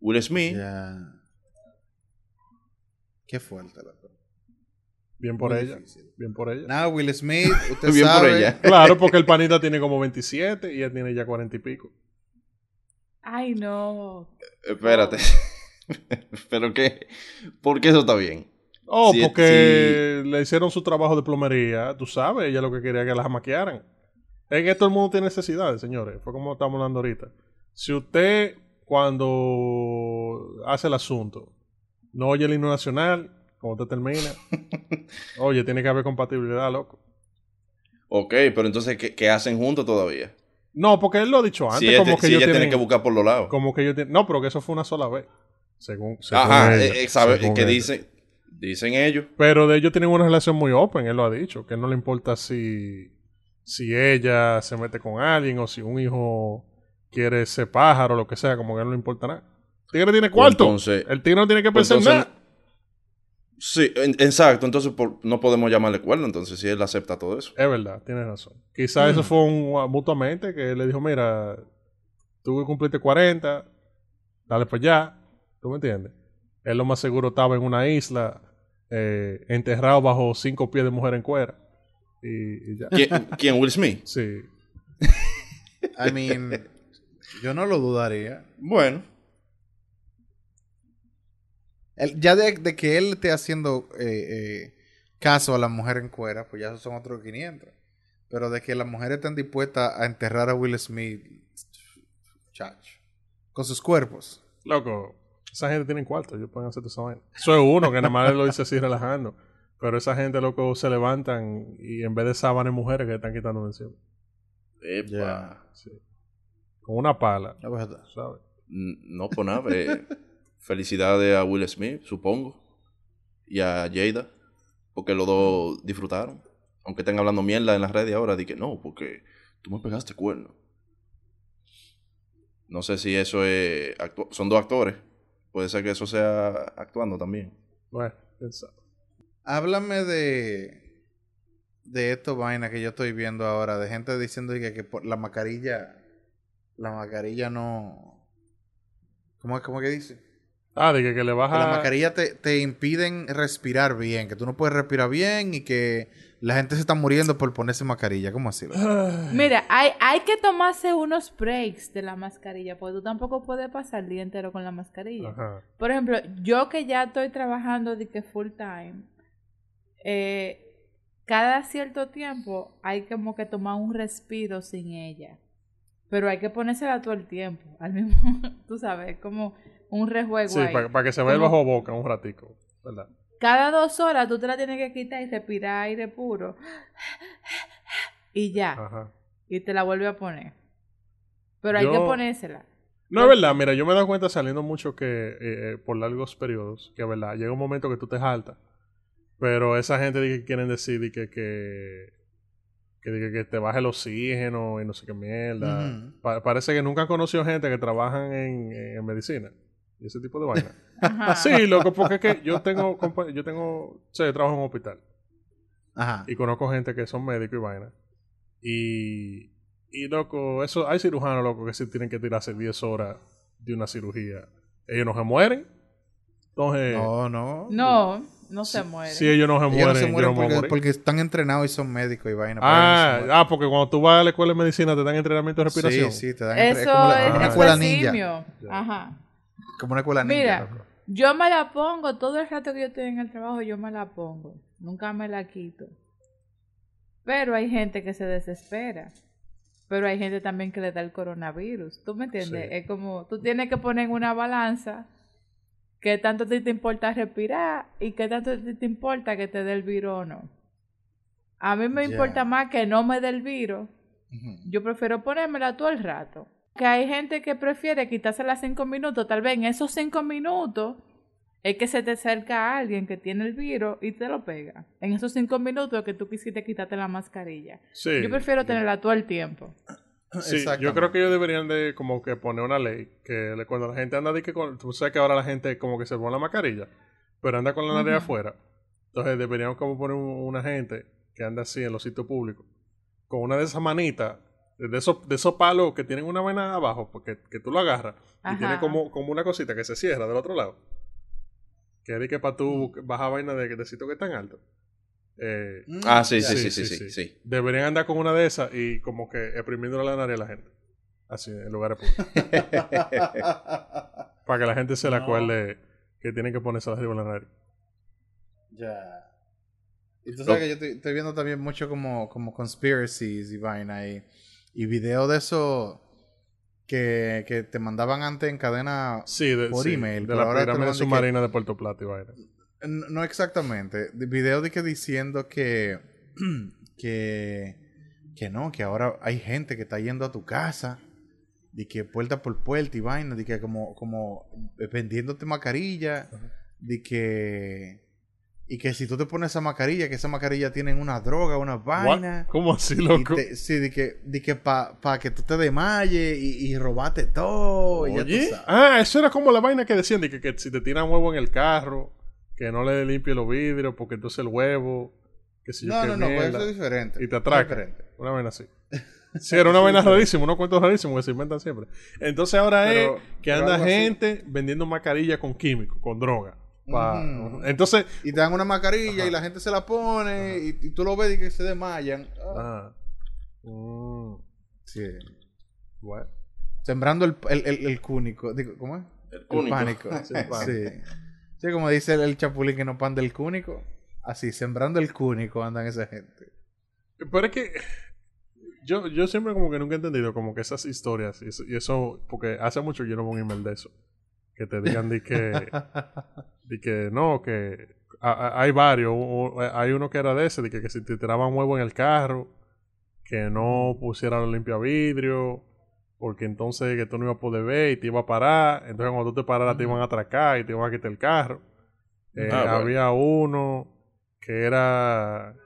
Speaker 3: Will Smith.
Speaker 2: Ya. Qué fuerte, loco.
Speaker 1: Bien por
Speaker 2: Muy
Speaker 1: ella.
Speaker 2: difícil.
Speaker 1: Bien por ella.
Speaker 2: Nada, Will Smith, usted (laughs)
Speaker 3: Bien por
Speaker 2: sabe.
Speaker 3: ella.
Speaker 1: Claro, porque el panita tiene como 27 y él tiene ya 40 y pico.
Speaker 4: Ay, no.
Speaker 3: Espérate. (laughs) ¿Pero qué? ¿Por qué eso está bien?
Speaker 1: Oh, porque le hicieron su trabajo de plomería, tú sabes, ella lo que quería que las maquiaran. En esto el mundo tiene necesidades, señores. Fue como estamos hablando ahorita. Si usted, cuando hace el asunto, no oye el himno nacional, cuando usted termina, (laughs) oye, tiene que haber compatibilidad, loco.
Speaker 3: Ok, pero entonces, ¿qué, qué hacen juntos todavía?
Speaker 1: No, porque él lo ha dicho antes,
Speaker 3: si ella,
Speaker 1: como que
Speaker 3: si
Speaker 1: ellos tienen,
Speaker 3: que buscar por los lados.
Speaker 1: como que tienen, no, pero que eso fue una sola vez, según, según
Speaker 3: Ajá,
Speaker 1: ella,
Speaker 3: eh, eh, sabe,
Speaker 1: según
Speaker 3: que
Speaker 1: ella.
Speaker 3: dicen, dicen ellos.
Speaker 1: Pero de ellos tienen una relación muy open, él lo ha dicho, que no le importa si, si ella se mete con alguien o si un hijo quiere ser pájaro o lo que sea, como que no le importa nada. El tigre tiene cuarto.
Speaker 3: entonces-
Speaker 1: el tigre no tiene que
Speaker 3: pues
Speaker 1: pensar
Speaker 3: entonces-
Speaker 1: nada.
Speaker 3: Sí, en- exacto. Entonces por- no podemos llamarle cuerno. Entonces, si él acepta todo eso.
Speaker 1: Es verdad, tienes razón. Quizás
Speaker 3: Mm.
Speaker 1: eso fue un, mutuamente que él le dijo, mira, tú que cumpliste 40, dale para allá. ¿Tú me entiendes? Él lo más seguro estaba en una isla, eh, enterrado bajo cinco pies de mujer en cuera. Y, y ya.
Speaker 3: ¿Quién, quién? Will Smith.
Speaker 1: Sí.
Speaker 2: I mean, yo no lo dudaría.
Speaker 3: Bueno,
Speaker 2: El- ya de, de que él esté haciendo eh, eh, caso a la mujer en cuera, pues ya esos son otros 500. Pero de que las mujeres estén dispuestas a enterrar a Will Smith, chacho, con sus cuerpos.
Speaker 1: Loco, esa gente tiene cuarto, ellos pueden hacer esa vaina. Eso es uno que nada más lo dice así relajando. Pero esa gente, loco, se levantan y en vez de sábanas mujeres que están quitando de encima.
Speaker 3: epa.
Speaker 1: Sí. Con una pala,
Speaker 2: La verdad.
Speaker 1: ¿sabes?
Speaker 3: N- No, por nada. eh, (laughs) felicidades a Will Smith, supongo. Y a Jada. Porque los dos disfrutaron. Aunque estén hablando mierda en las redes ahora, di que no, porque tú me pegaste cuerno. No sé si eso es. Son dos actores. Puede ser que eso sea actuando también.
Speaker 1: Bueno, sabe.
Speaker 2: Háblame de de esto vaina que yo estoy viendo ahora, de gente diciendo que, que por la mascarilla, la mascarilla no... ¿Cómo, es- cómo es que dice?
Speaker 1: Ah, de que, que le
Speaker 2: Que
Speaker 1: baja.
Speaker 2: la mascarilla te, te impiden respirar bien, que tú no puedes respirar bien y que la gente se está muriendo por ponerse mascarilla. ¿Cómo así?
Speaker 4: Mira, hay, hay que tomarse unos breaks de la mascarilla, porque tú tampoco puedes pasar el día entero con la mascarilla.
Speaker 1: Ajá.
Speaker 4: Por ejemplo, yo que ya estoy trabajando de que full time, eh, cada cierto tiempo hay como que tomar un respiro sin ella. Pero hay que ponérsela todo el tiempo, al mismo, (laughs) tú sabes, como un rejuego
Speaker 1: Sí,
Speaker 4: ahí.
Speaker 1: para que se vea el bajo boca un ratico, ¿verdad?
Speaker 4: Cada dos horas tú te la tienes que quitar y respirar aire puro. Y ya.
Speaker 1: Ajá.
Speaker 4: Y te la vuelve a poner. Pero hay
Speaker 1: Yo-
Speaker 4: que ponérsela.
Speaker 1: No es verdad, mira, yo me he dado cuenta saliendo mucho que eh, eh, por largos periodos, que es verdad, llega un momento que tú te jaltas, pero esa gente di que quieren decir di que, que, que, que te baje el oxígeno y no sé qué mierda.
Speaker 2: Ujú.
Speaker 1: Pa- parece que nunca han conocido gente que trabajan en, en medicina y ese tipo de vaina. (laughs)
Speaker 4: Ajá.
Speaker 1: sí, loco, porque es que yo tengo, yo tengo, o sea, yo trabajo en un hospital
Speaker 2: Ajá.
Speaker 1: y conozco gente que son médicos y vaina. Y, y loco, eso, hay cirujanos, loco, que sí tienen que tirarse 10 horas de una cirugía. Ellos no se mueren. Entonces,
Speaker 2: No, no.
Speaker 4: No, no se muere.
Speaker 1: si ellos no se
Speaker 2: Ellos
Speaker 1: mueren,
Speaker 2: no se
Speaker 1: yo
Speaker 2: mueren
Speaker 1: no
Speaker 2: porque, están entrenados y son médicos y vaina.
Speaker 1: Ah,
Speaker 2: no se
Speaker 1: ah, porque cuando tú vas a la escuela de medicina te dan entrenamiento de
Speaker 2: mueren.
Speaker 1: respiración.
Speaker 2: Sí, sí, te dan entre-
Speaker 4: Eso
Speaker 2: como, la-
Speaker 4: es
Speaker 2: como una
Speaker 4: eso
Speaker 2: escuela
Speaker 4: es
Speaker 2: ninja.
Speaker 4: simio. Ajá.
Speaker 2: Como una escuela ninja.
Speaker 4: Mira,
Speaker 2: loco.
Speaker 4: yo me la pongo todo el rato que yo estoy en el trabajo, yo me la pongo. Nunca me la quito. Pero hay gente que se desespera. Pero hay gente también que le da el coronavirus. ¿Tú me entiendes?
Speaker 1: Sí.
Speaker 4: Es como, tú tienes que poner en una balanza qué tanto te, te importa respirar y qué tanto te, te importa que te dé el virus o no. A mí me importa más que no me dé el virus yo prefiero ponérmela todo el rato. Que hay gente que prefiere quitársela cinco minutos. Tal vez en esos cinco minutos es que se te acerca alguien que tiene el virus y te lo pega. En esos cinco minutos que tú quisiste quitarte la mascarilla.
Speaker 1: Sí.
Speaker 4: Yo prefiero tenerla todo el tiempo.
Speaker 1: Sí, yo creo que ellos deberían de como que poner una ley que le- cuando la gente anda de que con, tú sabes que ahora la gente como que se pone la mascarilla, pero anda con la nariz afuera. Entonces deberían como poner un- una gente que anda así en los sitios públicos con una de esas manitas de esos, de esos palos que tienen una vaina abajo, porque que tú lo agarras y tiene como, como una cosita que se cierra del otro lado. Que es que para tú bajar vaina de, de sitio que están alto. Eh,
Speaker 2: Mm,
Speaker 3: Ah, sí, sí, sí, sí, sí, sí.
Speaker 1: Deberían andar con una de esas y como que exprimiéndole la nariz a la gente. Así, en lugares públicos. (laughs) Para que la gente se le
Speaker 2: No.
Speaker 1: acuerde que tienen que ponerse arriba de la nariz.
Speaker 2: Ya. Y tú sabes que yo estoy, estoy viendo también mucho como, como conspiracies y vaina y, y videos de eso que, que te mandaban antes en cadena.
Speaker 1: Sí, de,
Speaker 2: Por
Speaker 1: sí,
Speaker 2: email,
Speaker 1: de la
Speaker 2: ahora
Speaker 1: pirámide submarina de Puerto Plata y vaina.
Speaker 2: No, no exactamente. De- Videos de que diciendo que, (clears throat) que, que no, que ahora hay gente que está yendo a tu casa, de que puerta por puerta y vaina, de que como, como vendiéndote mascarilla, de que, y que si tú te pones esa mascarilla, que esa mascarilla tienen una droga, una vaina.
Speaker 1: What? ¿Cómo así, loco?
Speaker 2: te- sí, de que, de que para que tú te desmayes y, y robate todo. y ya tú
Speaker 1: Oye, ah, eso era como la vaina que decían de que, que si te tiran huevo en el carro, que no le limpie los vidrios, porque entonces el huevo, que si yo
Speaker 2: No, no, no, pues eso es diferente.
Speaker 1: y te atraca. Una vaina así. (laughs) Sí, era una vaina rarísima, unos cuentos rarísimos que se inventan siempre. Entonces ahora
Speaker 2: Pero-
Speaker 1: es que anda
Speaker 2: así.
Speaker 1: gente vendiendo mascarilla con químicos, con droga. Pa-. Entonces,
Speaker 2: Y te dan una mascarilla
Speaker 1: Ajá.
Speaker 2: y la gente se la pone y, y tú lo ves y que se desmayan. Ah,
Speaker 1: mm,
Speaker 2: sí.
Speaker 1: bueno.
Speaker 2: Sembrando el, el, el, el cúnico. Digo, ¿Cómo es?
Speaker 3: El cúnico. (laughs)
Speaker 2: pánico.
Speaker 1: Sí.
Speaker 2: Sí. Como dice el, chapulín que no pan del cúnico. Así, sembrando el cúnico andan esa gente.
Speaker 1: Pero es que yo, yo siempre como que nunca he entendido como que esas historias y eso, y eso- porque hace mucho yo no un email de eso. Que te digan de que, (laughs) de que no, que a- a- hay varios. u- hay uno que era de ese, de que, que si te tiraban huevo en el carro, que no pusieran limpia vidrio, porque entonces que tú no ibas a poder ver y te iba a parar. Entonces cuando tú te pararas te iban a atracar y te iban a quitar el carro. Eh,
Speaker 3: Ah, bueno.
Speaker 1: Había uno que era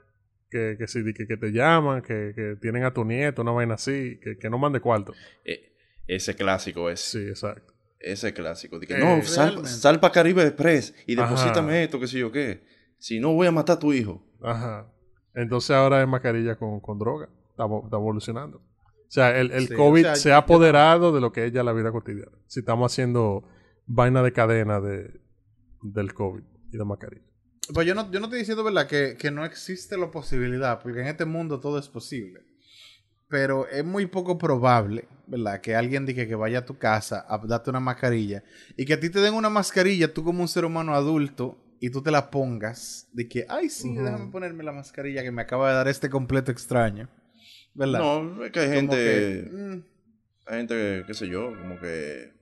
Speaker 1: que, que, si, que, que te llaman, que, que tienen a tu nieto, una vaina así, que, que no mande cuarto.
Speaker 3: Eh, ese clásico es.
Speaker 1: Sí, exacto.
Speaker 3: Ese clásico. De que,
Speaker 1: Eh,
Speaker 3: no, sal, para Caribe Express y
Speaker 1: Ajá.
Speaker 3: deposítame esto, que sé yo qué. Si no, voy a matar a tu hijo.
Speaker 1: Ajá. Entonces ahora es mascarilla con, con droga. Está, vo- está evolucionando. O sea, el, el
Speaker 2: Sí,
Speaker 1: COVID
Speaker 2: o sea,
Speaker 1: se ha apoderado de lo que es ya la vida cotidiana. Si estamos haciendo vaina de cadena de, del COVID y de mascarilla.
Speaker 2: Pues yo no, yo no estoy diciendo, ¿verdad? Que, que no existe la posibilidad, porque en este mundo todo es posible. Pero es muy poco probable, ¿verdad? Que alguien diga que vaya a tu casa a darte una mascarilla y que a ti te den una mascarilla, tú como un ser humano adulto, y tú te la pongas, de que, ay, sí, déjame ponerme la mascarilla que me acaba de dar este completo extraño. ¿Verdad?
Speaker 3: No, es que hay
Speaker 2: Como
Speaker 3: gente.
Speaker 2: que, mm,
Speaker 3: Hay gente, qué sé yo, como que.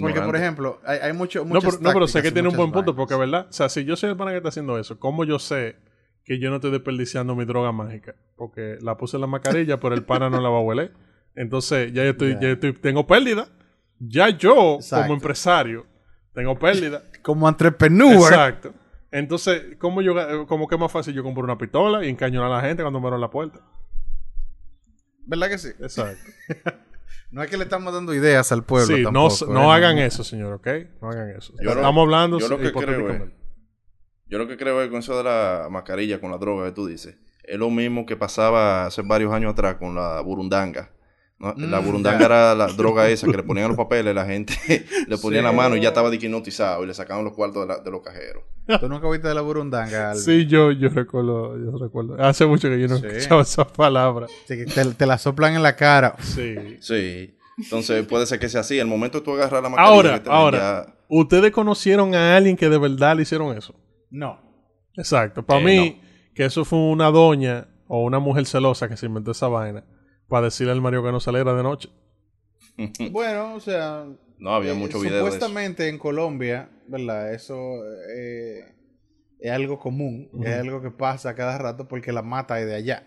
Speaker 2: porque, por ejemplo, hay, hay mucho,
Speaker 1: No, pero, no, pero sé que tiene un buen punto, porque verdad, o sea, si yo soy el pana que está haciendo eso, ¿cómo yo sé que yo no estoy desperdiciando mi droga mágica? Porque la puse en la mascarilla, pero el pana no la va a hueler. Entonces, ya yo estoy,
Speaker 2: Ya.
Speaker 1: estoy, tengo pérdida. Ya yo,
Speaker 2: Exacto.
Speaker 1: como empresario, tengo pérdida.
Speaker 2: Como entrepreneur.
Speaker 1: Exacto. Entonces, ¿cómo yo, como que es más fácil yo comprar una pistola y encañonar a la gente cuando me abran la puerta?
Speaker 2: ¿Verdad que sí?
Speaker 1: Exacto. (laughs)
Speaker 2: No es que le estamos dando ideas al pueblo
Speaker 1: sí, no,
Speaker 2: tampoco.
Speaker 1: no
Speaker 2: ¿eh?
Speaker 1: hagan eso, señor, ¿ok? No hagan eso.
Speaker 3: Yo lo-
Speaker 1: Estamos hablando
Speaker 3: yo lo que creo. Yo lo que creo es con eso de la mascarilla, con la droga que tú dices, es lo mismo que pasaba hace varios años atrás con la burundanga. ¿no? la
Speaker 2: Mm,
Speaker 3: burundanga era la droga esa que le ponían los papeles, la gente (laughs) le ponía
Speaker 2: Sí.
Speaker 3: la mano y ya estaba diquinotizado y le sacaban los cuartos de, la- de los cajeros.
Speaker 2: ¿Tú nunca viste de la burundanga? Alvin?
Speaker 1: Sí, yo, yo recuerdo, yo recuerdo. Hace mucho que yo no
Speaker 2: Sí.
Speaker 1: escuchaba esa palabra.
Speaker 2: Sí, que te, te la soplan en la cara.
Speaker 1: Sí.
Speaker 3: Sí. Entonces puede ser que sea así. El momento que tú agarras la mascarilla
Speaker 1: Ahora,
Speaker 3: que
Speaker 1: ahora.
Speaker 3: ya-
Speaker 1: ¿Ustedes conocieron a alguien que de verdad le hicieron eso?
Speaker 2: No.
Speaker 1: Exacto. Para
Speaker 3: Eh,
Speaker 1: mí, que eso fue una doña o una mujer celosa que se inventó esa vaina para decirle al Mario que no saliera de noche. (laughs)
Speaker 2: Bueno, o sea...
Speaker 3: No, había
Speaker 2: eh,
Speaker 3: muchos videos de eso.
Speaker 2: Supuestamente en Colombia, ¿verdad? Eso eh, es algo común. Es algo que pasa cada rato porque la mata es de allá.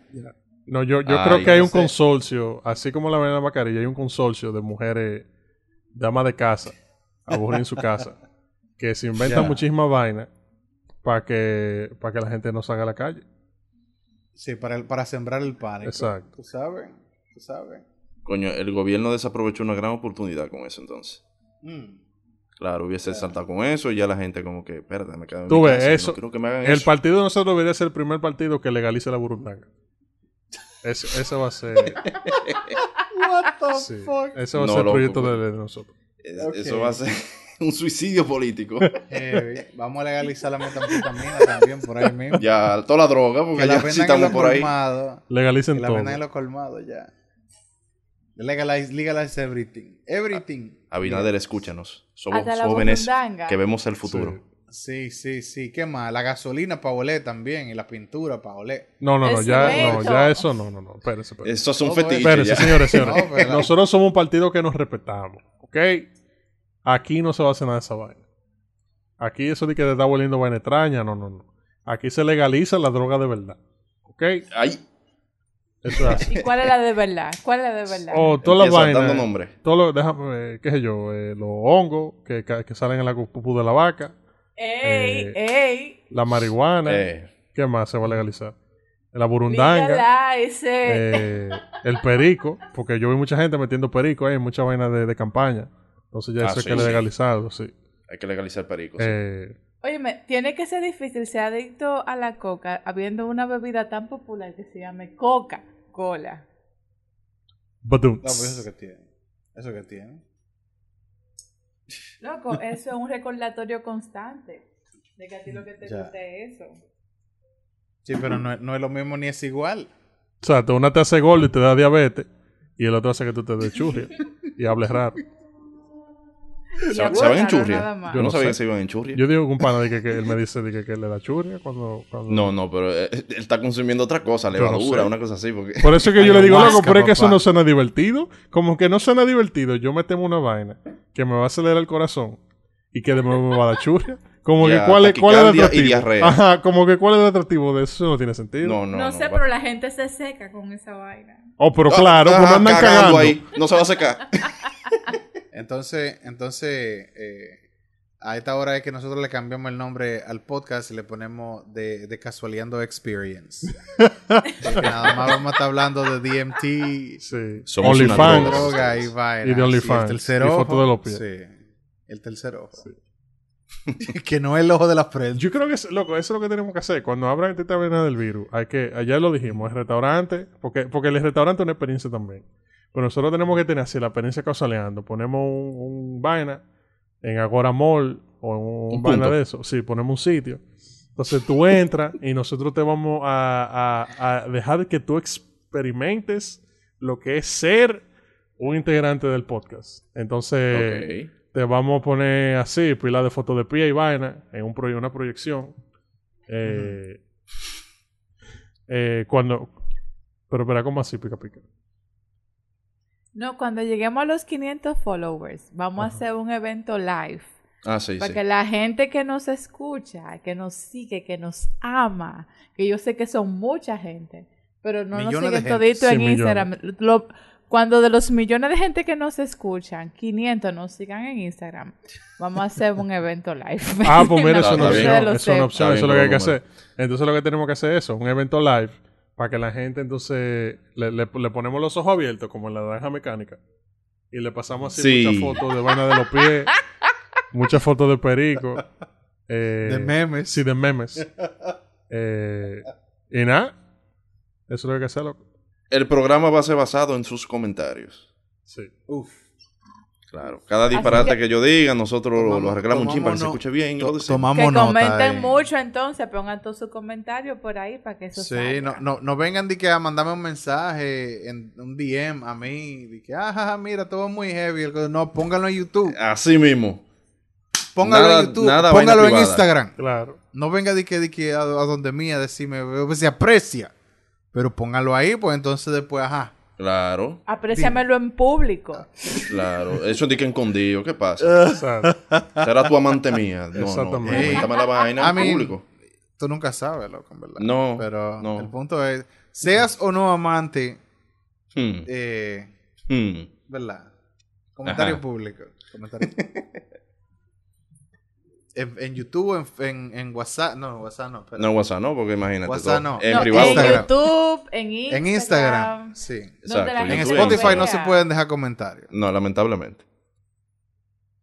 Speaker 1: No, yo, yo
Speaker 3: Ay,
Speaker 1: creo que hay un
Speaker 2: sé.
Speaker 1: consorcio, así como la vaina de la mascarilla, hay un consorcio de mujeres, damas de casa, aburridas en su casa, que se inventan
Speaker 2: Ya.
Speaker 1: muchísimas vainas para que, para que la gente no salga a la calle.
Speaker 2: Sí, para, el- para sembrar el pánico.
Speaker 1: Exacto.
Speaker 2: Tú sabes, tú sabes.
Speaker 3: Coño, el gobierno desaprovechó una gran oportunidad con eso entonces.
Speaker 2: Mm.
Speaker 3: Claro, hubiese saltado con eso y ya la gente como que, espérate, me quedo en
Speaker 1: Tú
Speaker 3: mi
Speaker 1: ves,
Speaker 3: casa, no
Speaker 1: eso-
Speaker 3: quiero que me hagan
Speaker 1: El
Speaker 3: eso.
Speaker 1: partido de nosotros debería ser el primer partido que legalice la burundanga. Ese, ese va a ser, (laughs)
Speaker 2: What the
Speaker 1: sí,
Speaker 2: fuck?
Speaker 1: ese va a
Speaker 3: No,
Speaker 1: ser el proyecto
Speaker 3: pues.
Speaker 1: de, de nosotros.
Speaker 3: Es-. Eso va a ser (laughs) un suicidio político.
Speaker 2: Heavy. (laughs) Vamos a legalizar la metanfetamina también por ahí mismo.
Speaker 3: ya, toda la droga, porque
Speaker 2: que la
Speaker 3: ya sí estamos por ahí.
Speaker 2: colmados.
Speaker 1: Legalicen
Speaker 2: Que la
Speaker 1: todo.
Speaker 2: vendan en los colmados ya. Legalize, legalize everything. Everything.
Speaker 3: Abinader, escúchanos. Somos
Speaker 4: la
Speaker 3: jóvenes que vemos el futuro.
Speaker 2: Sí, sí, sí. ¿Qué más? La gasolina para oler también. Y la pintura para oler.
Speaker 1: No, no, no, ya, no, ya eso no, no, no. Espérense, espérense.
Speaker 3: Eso es un fetiche
Speaker 1: Espérense,
Speaker 3: ya.
Speaker 1: señores, señores.
Speaker 2: No,
Speaker 1: Nosotros somos un partido que nos respetamos, ¿ok? Aquí no se va a hacer nada de esa vaina. Aquí eso de que te está volviendo vaina extraña, no, no, no. Aquí se legaliza la droga de verdad, ¿ok?
Speaker 3: Ay,
Speaker 1: Eso es así.
Speaker 4: ¿Y cuál es la de verdad? ¿Cuál es la de verdad?
Speaker 1: O todas las vainas,
Speaker 3: nombre.
Speaker 1: todo lo, déjame, eh, qué sé yo, eh, los hongos que, salen en la pupú de la vaca,
Speaker 4: ¡Ey!
Speaker 1: Eh,
Speaker 4: ¡Ey!
Speaker 1: la marihuana,
Speaker 3: Eh,
Speaker 1: ¿qué más se va a legalizar? La burundanga. Eh, el perico, porque yo vi mucha gente metiendo perico ahí, en muchas vainas de, de campaña. Entonces ya
Speaker 3: Ah,
Speaker 1: eso hay
Speaker 3: sí,
Speaker 1: que
Speaker 3: sí.
Speaker 1: legalizarlo, sí.
Speaker 3: hay que legalizar perico. sí.
Speaker 1: Eh,
Speaker 4: Óyeme, tiene que ser difícil ser adicto a la coca habiendo una bebida tan popular que se llame Coca-Cola.
Speaker 2: No, pues eso que tiene. Eso que tiene.
Speaker 4: Loco, (laughs) eso es un recordatorio constante de que a ti lo que te
Speaker 2: Ya.
Speaker 4: gusta es eso.
Speaker 2: Sí, pero no, es- no es lo mismo ni es igual.
Speaker 1: O sea, una te hace gordo y te da diabetes, y el otro hace que tú te des (laughs) y hables raro.
Speaker 4: Y (laughs)
Speaker 3: ¿Se, van en churria? Yo no
Speaker 1: no
Speaker 3: sabía
Speaker 1: sé.
Speaker 3: que se iban en churria.
Speaker 1: Yo digo que un pana de que, que él me dice de que, que le da churria cuando... cuando-
Speaker 3: No, no, pero eh, él está consumiendo otra cosa,
Speaker 1: no
Speaker 3: levadura,
Speaker 1: sé.
Speaker 3: una cosa así. Porque...
Speaker 1: Por eso es que yo le digo, loco, pero es que eso no suena divertido. Como que no suena divertido, yo me temo una vaina que me va a acelerar el corazón y que de nuevo me va a dar churria. Como que cuál es, cuál es el
Speaker 3: y
Speaker 1: atractivo.
Speaker 3: diarrea.
Speaker 1: Ajá, como que cuál es el atractivo de eso, eso no tiene sentido.
Speaker 3: No, no,
Speaker 4: No,
Speaker 3: no.
Speaker 4: sé,
Speaker 3: va-
Speaker 4: pero la gente se seca con esa vaina.
Speaker 1: Oh, pero
Speaker 3: Ah,
Speaker 1: claro,
Speaker 3: ah,
Speaker 1: pues no andan cagando.
Speaker 3: ahí. No se va a secar. (laughs)
Speaker 2: Entonces, entonces eh, a esta hora es que nosotros le cambiamos el nombre al podcast y le ponemos de, de Casualeando Experience. Porque (laughs) nada más vamos a estar hablando de DMT,
Speaker 1: Sí.
Speaker 3: Somos droga.
Speaker 2: y vaina.
Speaker 1: Y de OnlyFans.
Speaker 2: el tercer
Speaker 1: Y
Speaker 2: ojo.
Speaker 1: foto de los pies.
Speaker 2: Sí. El tercer ojo. (laughs) que no es el ojo de las prendas.
Speaker 1: Yo creo que, es- loco, eso es lo que tenemos que hacer. Cuando abran esta taberna del virus, hay que, allá lo dijimos, el restaurante, porque, porque el restaurante es una experiencia también. Pero nosotros tenemos que tener así la experiencia causaleando. Ponemos un, un vaina en Agora Mall o en un,
Speaker 3: Un
Speaker 1: vaina
Speaker 3: punto.
Speaker 1: de eso. Sí, ponemos un sitio. Entonces tú entras y nosotros te vamos a, a- a dejar que tú experimentes lo que es ser un integrante del podcast. Entonces, te vamos a poner así, pila de fotos de pie y vaina, en un proye- una proyección. Eh, eh, cuando. Pero espera, ¿cómo así, pica pica?
Speaker 4: No, cuando lleguemos a los 500 followers, vamos a hacer un evento live.
Speaker 3: Ah, sí,
Speaker 4: Para
Speaker 3: sí.
Speaker 4: que la gente que nos escucha, que nos sigue, que nos ama, que yo sé que son mucha gente, pero no
Speaker 2: Millones
Speaker 4: nos siguen todito
Speaker 1: Sí,
Speaker 4: en
Speaker 1: millones.
Speaker 4: Instagram. Lo- cuando de los millones de gente que nos escuchan, 500 nos sigan en Instagram, vamos a hacer un evento live.
Speaker 1: Ah, pues mira, (laughs) eso opción.
Speaker 4: Ustedes lo
Speaker 1: Eso es una
Speaker 4: sepan.
Speaker 1: opción,
Speaker 3: Está
Speaker 1: eso es lo que hay que hacer. Entonces lo que tenemos que hacer es eso, un evento live para que la gente entonces le, le- le ponemos los ojos abiertos como en la naranja mecánica y le pasamos así
Speaker 3: Sí.
Speaker 1: muchas fotos de vaina de los pies, (laughs) muchas fotos de perico, eh,
Speaker 2: De memes.
Speaker 1: sí, de memes. Eh, y nada, eso es lo que hay que hacer, loco.
Speaker 3: El programa va a ser basado en sus comentarios.
Speaker 1: Sí.
Speaker 2: Uf.
Speaker 3: Claro. Cada disparate
Speaker 4: que-
Speaker 3: que... yo diga, nosotros lo- lo
Speaker 2: Tomamos-
Speaker 3: arreglamos un chin para que se escuche bien.
Speaker 2: To- tomamos
Speaker 4: Que
Speaker 2: nota,
Speaker 4: comenten
Speaker 2: eh.
Speaker 4: mucho entonces, pongan todos sus comentarios por ahí para que eso
Speaker 2: Sí,
Speaker 4: salga.
Speaker 2: no, no, no vengan de que a mandarme un mensaje en un DM a mí, de que, ah, mira, todo muy heavy. No, pónganlo en YouTube.
Speaker 3: Así mismo.
Speaker 2: Póngalo
Speaker 3: Nada-
Speaker 2: en YouTube.
Speaker 3: nada
Speaker 2: póngalo en
Speaker 3: privada.
Speaker 2: Instagram.
Speaker 1: Claro.
Speaker 2: No venga de que, de que a, a donde mía decirme, "Ve, se aprecia. Pero póngalo ahí, pues entonces después, ajá.
Speaker 3: Claro,
Speaker 4: Apréciamelo en público.
Speaker 3: claro. Eso es de que escondido. ¿Qué pasa?
Speaker 1: Exacto.
Speaker 3: Será tu amante mía. No, no.
Speaker 1: Exactamente.
Speaker 3: Coméntame la vaina en público.
Speaker 2: Tú nunca sabes, loco, en verdad.
Speaker 3: No,
Speaker 2: Pero
Speaker 3: no.
Speaker 2: el punto es, seas o no amante,
Speaker 3: Hmm,
Speaker 2: eh,
Speaker 3: hmm.
Speaker 2: ¿verdad? Comentario
Speaker 3: Ajá.
Speaker 2: público. Comentario (laughs) en, en YouTube, en, en, en WhatsApp, no, WhatsApp no, espera.
Speaker 3: No, WhatsApp no, porque imagínate.
Speaker 2: WhatsApp
Speaker 3: todo.
Speaker 2: no.
Speaker 3: En
Speaker 4: No,
Speaker 3: privado.
Speaker 4: en
Speaker 2: Instagram.
Speaker 4: YouTube, en Instagram.
Speaker 2: en Instagram, sí.
Speaker 3: Exacto, en
Speaker 2: Spotify no se pueden dejar comentarios.
Speaker 3: No, lamentablemente.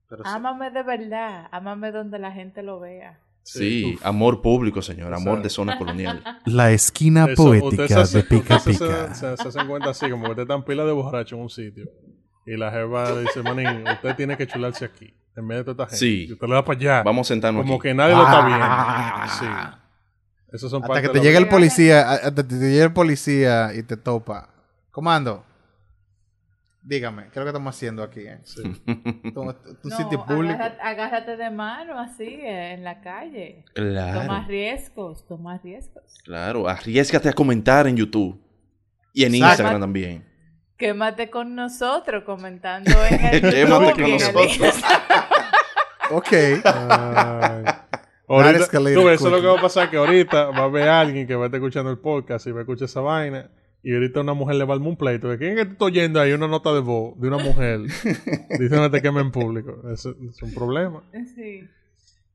Speaker 2: Pero sí.
Speaker 4: Ámame de verdad. Ámame donde la gente lo vea.
Speaker 3: Sí, amor público, señor. Amor de zona colonial. (laughs)
Speaker 2: La esquina
Speaker 1: Eso, se hacen- ustedes se-
Speaker 2: Pica.
Speaker 1: Se, se hacen cuenta así, como que ustedes están pila de borracho en un sitio. Y la jeva dice, manín, usted tiene que chularse aquí. En vez de toda esta gente.
Speaker 3: Sí.
Speaker 1: Y usted le da para allá.
Speaker 3: Vamos a sentarnos
Speaker 1: como
Speaker 3: aquí.
Speaker 1: que nadie lo está
Speaker 2: Ah.
Speaker 1: viendo. Sí. Esos son
Speaker 2: Hasta que te llegue el policía, hasta que te llegue el policía y te topa. Comando. Dígame, ¿qué es lo que estamos haciendo aquí? eh?
Speaker 1: Sí.
Speaker 2: Un
Speaker 4: No,
Speaker 2: sitio público.
Speaker 4: agárrate, agárrate de mano así eh, en la calle. Toma
Speaker 3: Claro,
Speaker 4: riesgos, toma riesgos.
Speaker 3: claro. Arriesgate a comentar en YouTube. Y en
Speaker 2: Exacto.
Speaker 3: Instagram también.
Speaker 4: Quémate con nosotros comentando en el (laughs)
Speaker 3: Quémate con nosotros.
Speaker 2: Ok.
Speaker 1: Ay. Ahorita,
Speaker 2: escalated
Speaker 1: tú ves, eso es lo que va a pasar que ahorita va a haber alguien que va a estar escuchando el podcast y va a escuchar esa vaina. Y ahorita una mujer le va a un pleito. ¿De quién es que te estoy oyendo ahí una nota de voz de una mujer (laughs) diciendo que te queme en público? Es un problema.
Speaker 4: Sí.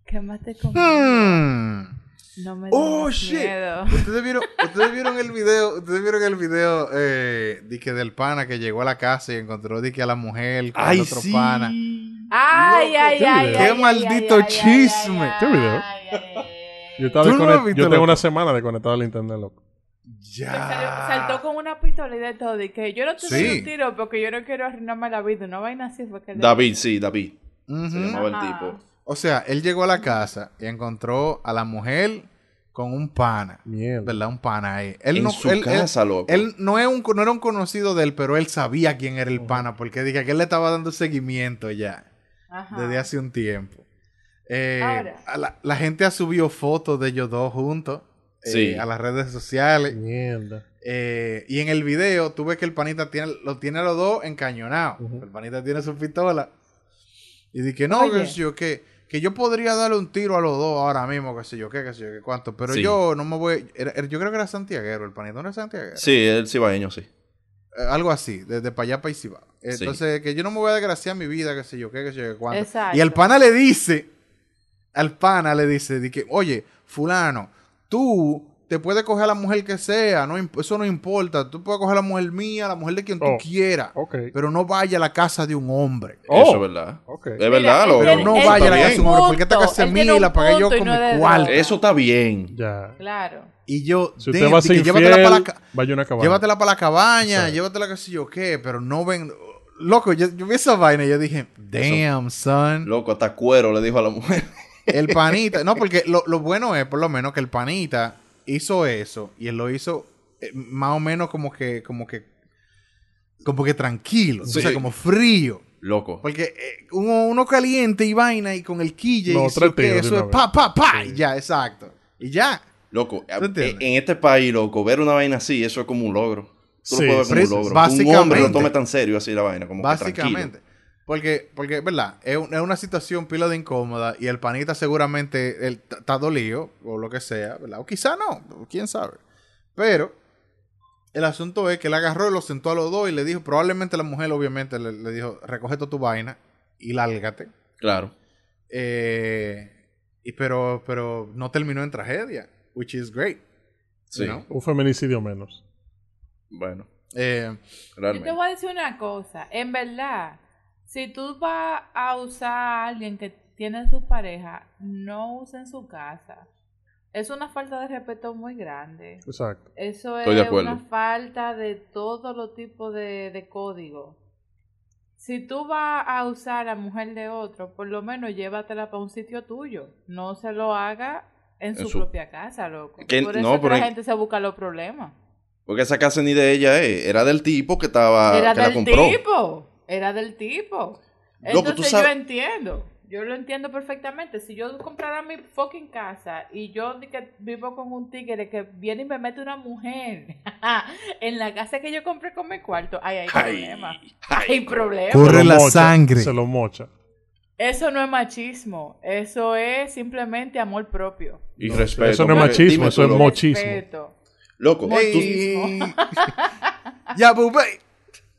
Speaker 4: Quémate con
Speaker 2: Hmm.
Speaker 4: No me
Speaker 2: Oh, shit.
Speaker 4: miedo.
Speaker 2: ¿Ustedes vieron, (laughs) ustedes vieron el video, ustedes vieron el video eh, de que del pana que llegó a la casa y encontró de que a la mujer con el
Speaker 3: ¡Ay,
Speaker 2: otro
Speaker 3: sí!
Speaker 2: pana.
Speaker 4: Ay, ay,
Speaker 1: ¿qué
Speaker 4: ay,
Speaker 2: ¡Qué maldito chisme!
Speaker 1: ¿Qué video? Yo, estaba
Speaker 2: ¿Tú no visto,
Speaker 1: yo tengo una semana desconectado al internet, loco.
Speaker 4: Se salió-
Speaker 2: Ya.
Speaker 4: saltó con una pistola y de todo. Y que yo no te doy
Speaker 2: Sí.
Speaker 4: un tiro porque yo no quiero arruinarme la vida. Una vaina así fue que le-
Speaker 3: David, sí, David. Se llamaba el tipo.
Speaker 2: O sea, él llegó a la casa y encontró a la mujer con un pana.
Speaker 1: Mierda.
Speaker 2: ¿Verdad? Un pana ahí. Él
Speaker 3: en
Speaker 2: no,
Speaker 3: su
Speaker 2: él, él-
Speaker 3: casa, loco.
Speaker 2: él no, es un, no era un conocido de él, pero él sabía quién era el pana porque dije que él le estaba dando seguimiento ya
Speaker 4: Ajá.
Speaker 2: desde hace un tiempo. Eh, la, la gente ha subido fotos de ellos dos juntos eh,
Speaker 3: Sí.
Speaker 2: a las redes sociales.
Speaker 1: Mierda.
Speaker 2: Eh, y en el video tú ves que el panita tiene, lo tiene a los dos encañonados. El panita tiene su pistola. Y que no,
Speaker 4: Oye.
Speaker 2: que yo, que, que yo podría darle un tiro a los dos ahora mismo, que sé yo, qué, que sé yo, qué cuánto. Pero
Speaker 3: Sí.
Speaker 2: yo no me voy. era- era- yo creo que era santiaguero, el panita no era santiaguero.
Speaker 3: Sí, el cibaeño, sí.
Speaker 2: Eh, algo así, desde para allá para Isibao. Entonces, que yo no me voy a desgraciar mi vida, que sé yo, qué, que sé yo, qué cuánto.
Speaker 4: Exacto.
Speaker 2: Y el pana le dice, al pana le dice, de que, oye, fulano, tú te puedes coger a la mujer que sea, no eso no importa, tú puedes coger a la mujer mía, la mujer de quien
Speaker 1: Oh.
Speaker 2: tú quieras,
Speaker 1: Ok.
Speaker 2: pero no vaya a la casa de un hombre.
Speaker 1: Oh.
Speaker 3: Eso es verdad.
Speaker 1: Ok.
Speaker 3: Es verdad, loco.
Speaker 2: Pero no vaya a la casa de
Speaker 3: un
Speaker 2: hombre, porque esta casa es mía y la pagué yo con
Speaker 4: no
Speaker 2: mi
Speaker 4: de
Speaker 2: cuarto.
Speaker 3: Eso está bien.
Speaker 1: Ya.
Speaker 4: Claro.
Speaker 2: Y yo,
Speaker 1: Si usted
Speaker 2: damn,
Speaker 1: va a
Speaker 2: de
Speaker 1: ser
Speaker 2: que llévatela
Speaker 1: infiel,
Speaker 2: para la
Speaker 1: vaya a una cabaña.
Speaker 2: Llévatela para la cabaña, llévatela que sé yo qué, pero no ven. Loco, yo, yo vi esa vaina y yo dije, damn, son.
Speaker 3: Loco, hasta cuero le dijo a la mujer.
Speaker 2: El panita. No, porque lo, lo bueno es, por lo menos, que el panita hizo eso y él lo hizo eh, más o menos como que, como que, como que tranquilo,
Speaker 3: Sí.
Speaker 2: o sea, como frío.
Speaker 3: Loco.
Speaker 2: Porque eh, uno, uno caliente y vaina y con el quille
Speaker 1: No,
Speaker 2: y eso, que eso es pa, pa, pa,
Speaker 1: Sí.
Speaker 2: y ya, exacto. Y ya.
Speaker 3: Loco, en este país, loco, ver una vaina así, eso es como un logro. Tú
Speaker 1: Sí,
Speaker 3: lo puedes ver como un logro.
Speaker 2: básicamente.
Speaker 3: Un hombre lo tome tan serio así la vaina, como que
Speaker 2: Básicamente.
Speaker 3: tranquilo.
Speaker 2: Porque, porque, ¿verdad? Es, un- es una situación pila de incómoda y el panita seguramente él está dolido o lo que sea, ¿verdad? O quizá no, quién sabe. Pero el asunto es que él agarró y lo sentó a los dos y le dijo, probablemente la mujer obviamente le, le dijo, recoge toda tu vaina y lárgate.
Speaker 3: Claro.
Speaker 2: Eh, y pero, pero no terminó en tragedia, which is great.
Speaker 3: Sí,
Speaker 2: ¿no?
Speaker 1: Un feminicidio menos.
Speaker 3: bueno,
Speaker 2: Eh,
Speaker 4: Yo te voy a decir una cosa. En verdad, si tú vas a usar a alguien que tiene su pareja, no use en su casa. Es una falta de respeto muy grande.
Speaker 1: Exacto.
Speaker 4: Eso
Speaker 3: Estoy de
Speaker 4: es
Speaker 3: acuerdo.
Speaker 4: una falta de todos los tipos de, de código. Si tú vas a usar a la mujer de otro, por lo menos llévatela para un sitio tuyo. No se lo haga en,
Speaker 3: En
Speaker 4: su,
Speaker 3: su-
Speaker 4: propia casa, loco.
Speaker 3: Que-
Speaker 4: por eso
Speaker 3: no,
Speaker 4: es que
Speaker 3: pero
Speaker 4: la
Speaker 3: en-
Speaker 4: gente se busca los problemas.
Speaker 3: Porque esa casa ni de ella es, era del tipo que estaba,
Speaker 4: Era
Speaker 3: que la
Speaker 4: del
Speaker 3: compró.
Speaker 4: tipo. Era del tipo.
Speaker 3: Loco,
Speaker 4: Entonces
Speaker 3: sabes-
Speaker 4: yo entiendo. Yo lo entiendo perfectamente. Si yo comprara mi fucking casa y yo que vivo con un tigre que viene y me mete una mujer (laughs) en la casa que yo compré con mi cuarto, ahí hay
Speaker 3: Ay,
Speaker 4: problema.
Speaker 3: ay,
Speaker 4: Hay problema.
Speaker 2: Corre
Speaker 1: Se lo
Speaker 2: la
Speaker 1: mocha,
Speaker 2: sangre.
Speaker 1: Se lo mocha.
Speaker 4: Eso no es machismo. Eso es simplemente amor propio.
Speaker 3: Y
Speaker 1: No,
Speaker 3: respeto.
Speaker 1: eso no es machismo, eso es
Speaker 3: loco.
Speaker 1: Mochismo.
Speaker 4: Respeto.
Speaker 3: Loco,
Speaker 2: Ey. (laughs) ya, bubé.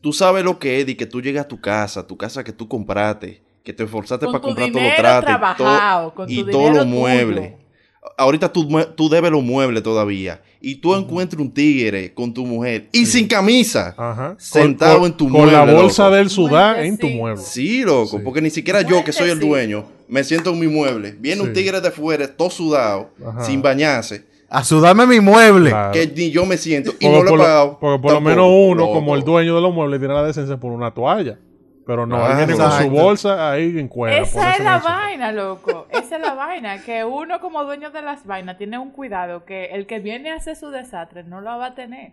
Speaker 3: Tú sabes lo que es y que tú llegas a tu casa, tu casa que tú compraste, que te esforzaste para comprar todos los trates todo-
Speaker 4: con
Speaker 3: y todos los muebles. Ahorita tú, tú debes los muebles todavía. Y tú encuentras un tigre con tu mujer y sin camisa.
Speaker 1: Ajá.
Speaker 3: Sentado en tu
Speaker 1: Con la
Speaker 3: mueble,
Speaker 1: bolsa
Speaker 3: loco.
Speaker 1: del sudán en tu mueble.
Speaker 3: Sí, loco,
Speaker 1: Sí.
Speaker 3: porque ni siquiera yo, que soy el
Speaker 4: Muertecito.
Speaker 3: dueño, me siento en mi mueble. Viene un tigre de fuera, todo sudado,
Speaker 1: Ajá.
Speaker 3: sin bañarse,
Speaker 2: A sudarme mi mueble.
Speaker 1: Claro.
Speaker 3: que ni yo me siento y
Speaker 1: Porque
Speaker 3: no lo he
Speaker 1: por, lo-
Speaker 3: pagado.
Speaker 1: porque por lo menos uno, como el dueño de los muebles, tiene la decencia por una toalla. Pero no,
Speaker 3: Ah,
Speaker 1: él viene con su
Speaker 2: exacto.
Speaker 1: bolsa ahí en cuera. por
Speaker 4: Esa es la vaina, loco. Esa es la vaina. Que uno como dueño de las vainas tiene un cuidado que el que viene a hacer su desastre no lo va a tener.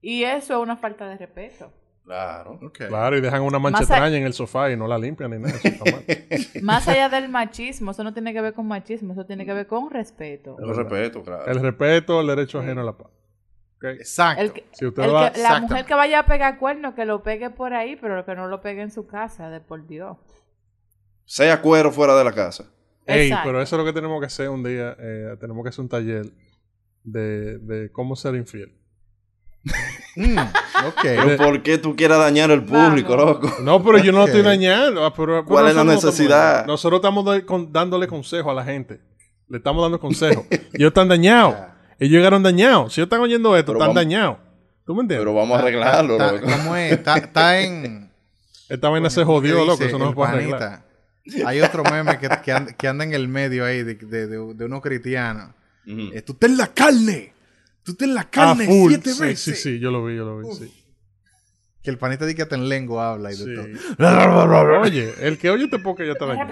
Speaker 4: Y eso es una falta de respeto.
Speaker 3: Claro.
Speaker 1: Claro, y dejan una mancha extraña en el sofá y no la limpian ni nada. Eso está mal. (laughs)
Speaker 4: Más allá del machismo, eso no tiene que ver con machismo, eso tiene que ver con respeto.
Speaker 3: Lo respeto, claro.
Speaker 1: El respeto, el derecho ajeno a la paz. ¿Ok?
Speaker 2: Exacto.
Speaker 4: El que-
Speaker 1: Si usted
Speaker 4: el
Speaker 1: va...
Speaker 4: que- la mujer que vaya a pegar cuernos, que lo pegue por ahí, pero que no lo pegue en su casa, de por Dios.
Speaker 3: Sea cuero fuera de la casa.
Speaker 1: Ey,
Speaker 4: Exacto.
Speaker 1: pero eso es lo que tenemos que hacer un día. eh, tenemos que hacer un taller de, de cómo ser infiel.
Speaker 2: Mm. (laughs)
Speaker 3: Pero ¿por qué tú quieras dañar al público,
Speaker 4: Vamos.
Speaker 3: loco?
Speaker 1: No, pero yo no lo estoy dañando. ah, pero
Speaker 3: ¿Cuál es la necesidad?
Speaker 1: estamos- nosotros estamos de- con- dándole consejo a la gente. Le estamos dando consejos. ellos están dañados. (laughs) Ellos llegaron dañados. Si ellos están oyendo esto,
Speaker 3: Pero
Speaker 1: están
Speaker 3: vamos-
Speaker 1: dañados. ¿Tú me entiendes?
Speaker 3: Pero vamos a arreglarlo,
Speaker 2: Está-
Speaker 3: loco.
Speaker 2: ¿Cómo es? Está, está (laughs) en.
Speaker 1: Esta vaina se
Speaker 2: ¿cómo
Speaker 1: jodió, loco. Eso no se puede arreglar.
Speaker 2: Hay otro meme que, que, anda, que anda en el medio ahí de, de, de, de unos cristianos.
Speaker 3: Ujú.
Speaker 2: Tú estás en la carne. Tú estás en la
Speaker 1: Ah,
Speaker 2: carne
Speaker 1: full.
Speaker 2: siete
Speaker 1: Sí,
Speaker 2: veces.
Speaker 1: sí, sí. Yo lo vi, yo lo vi. Sí.
Speaker 2: Que el panita dice que hasta en lengua habla y de
Speaker 1: Sí.
Speaker 2: todo.
Speaker 1: Oye, el que oye este podcast ya está dañado.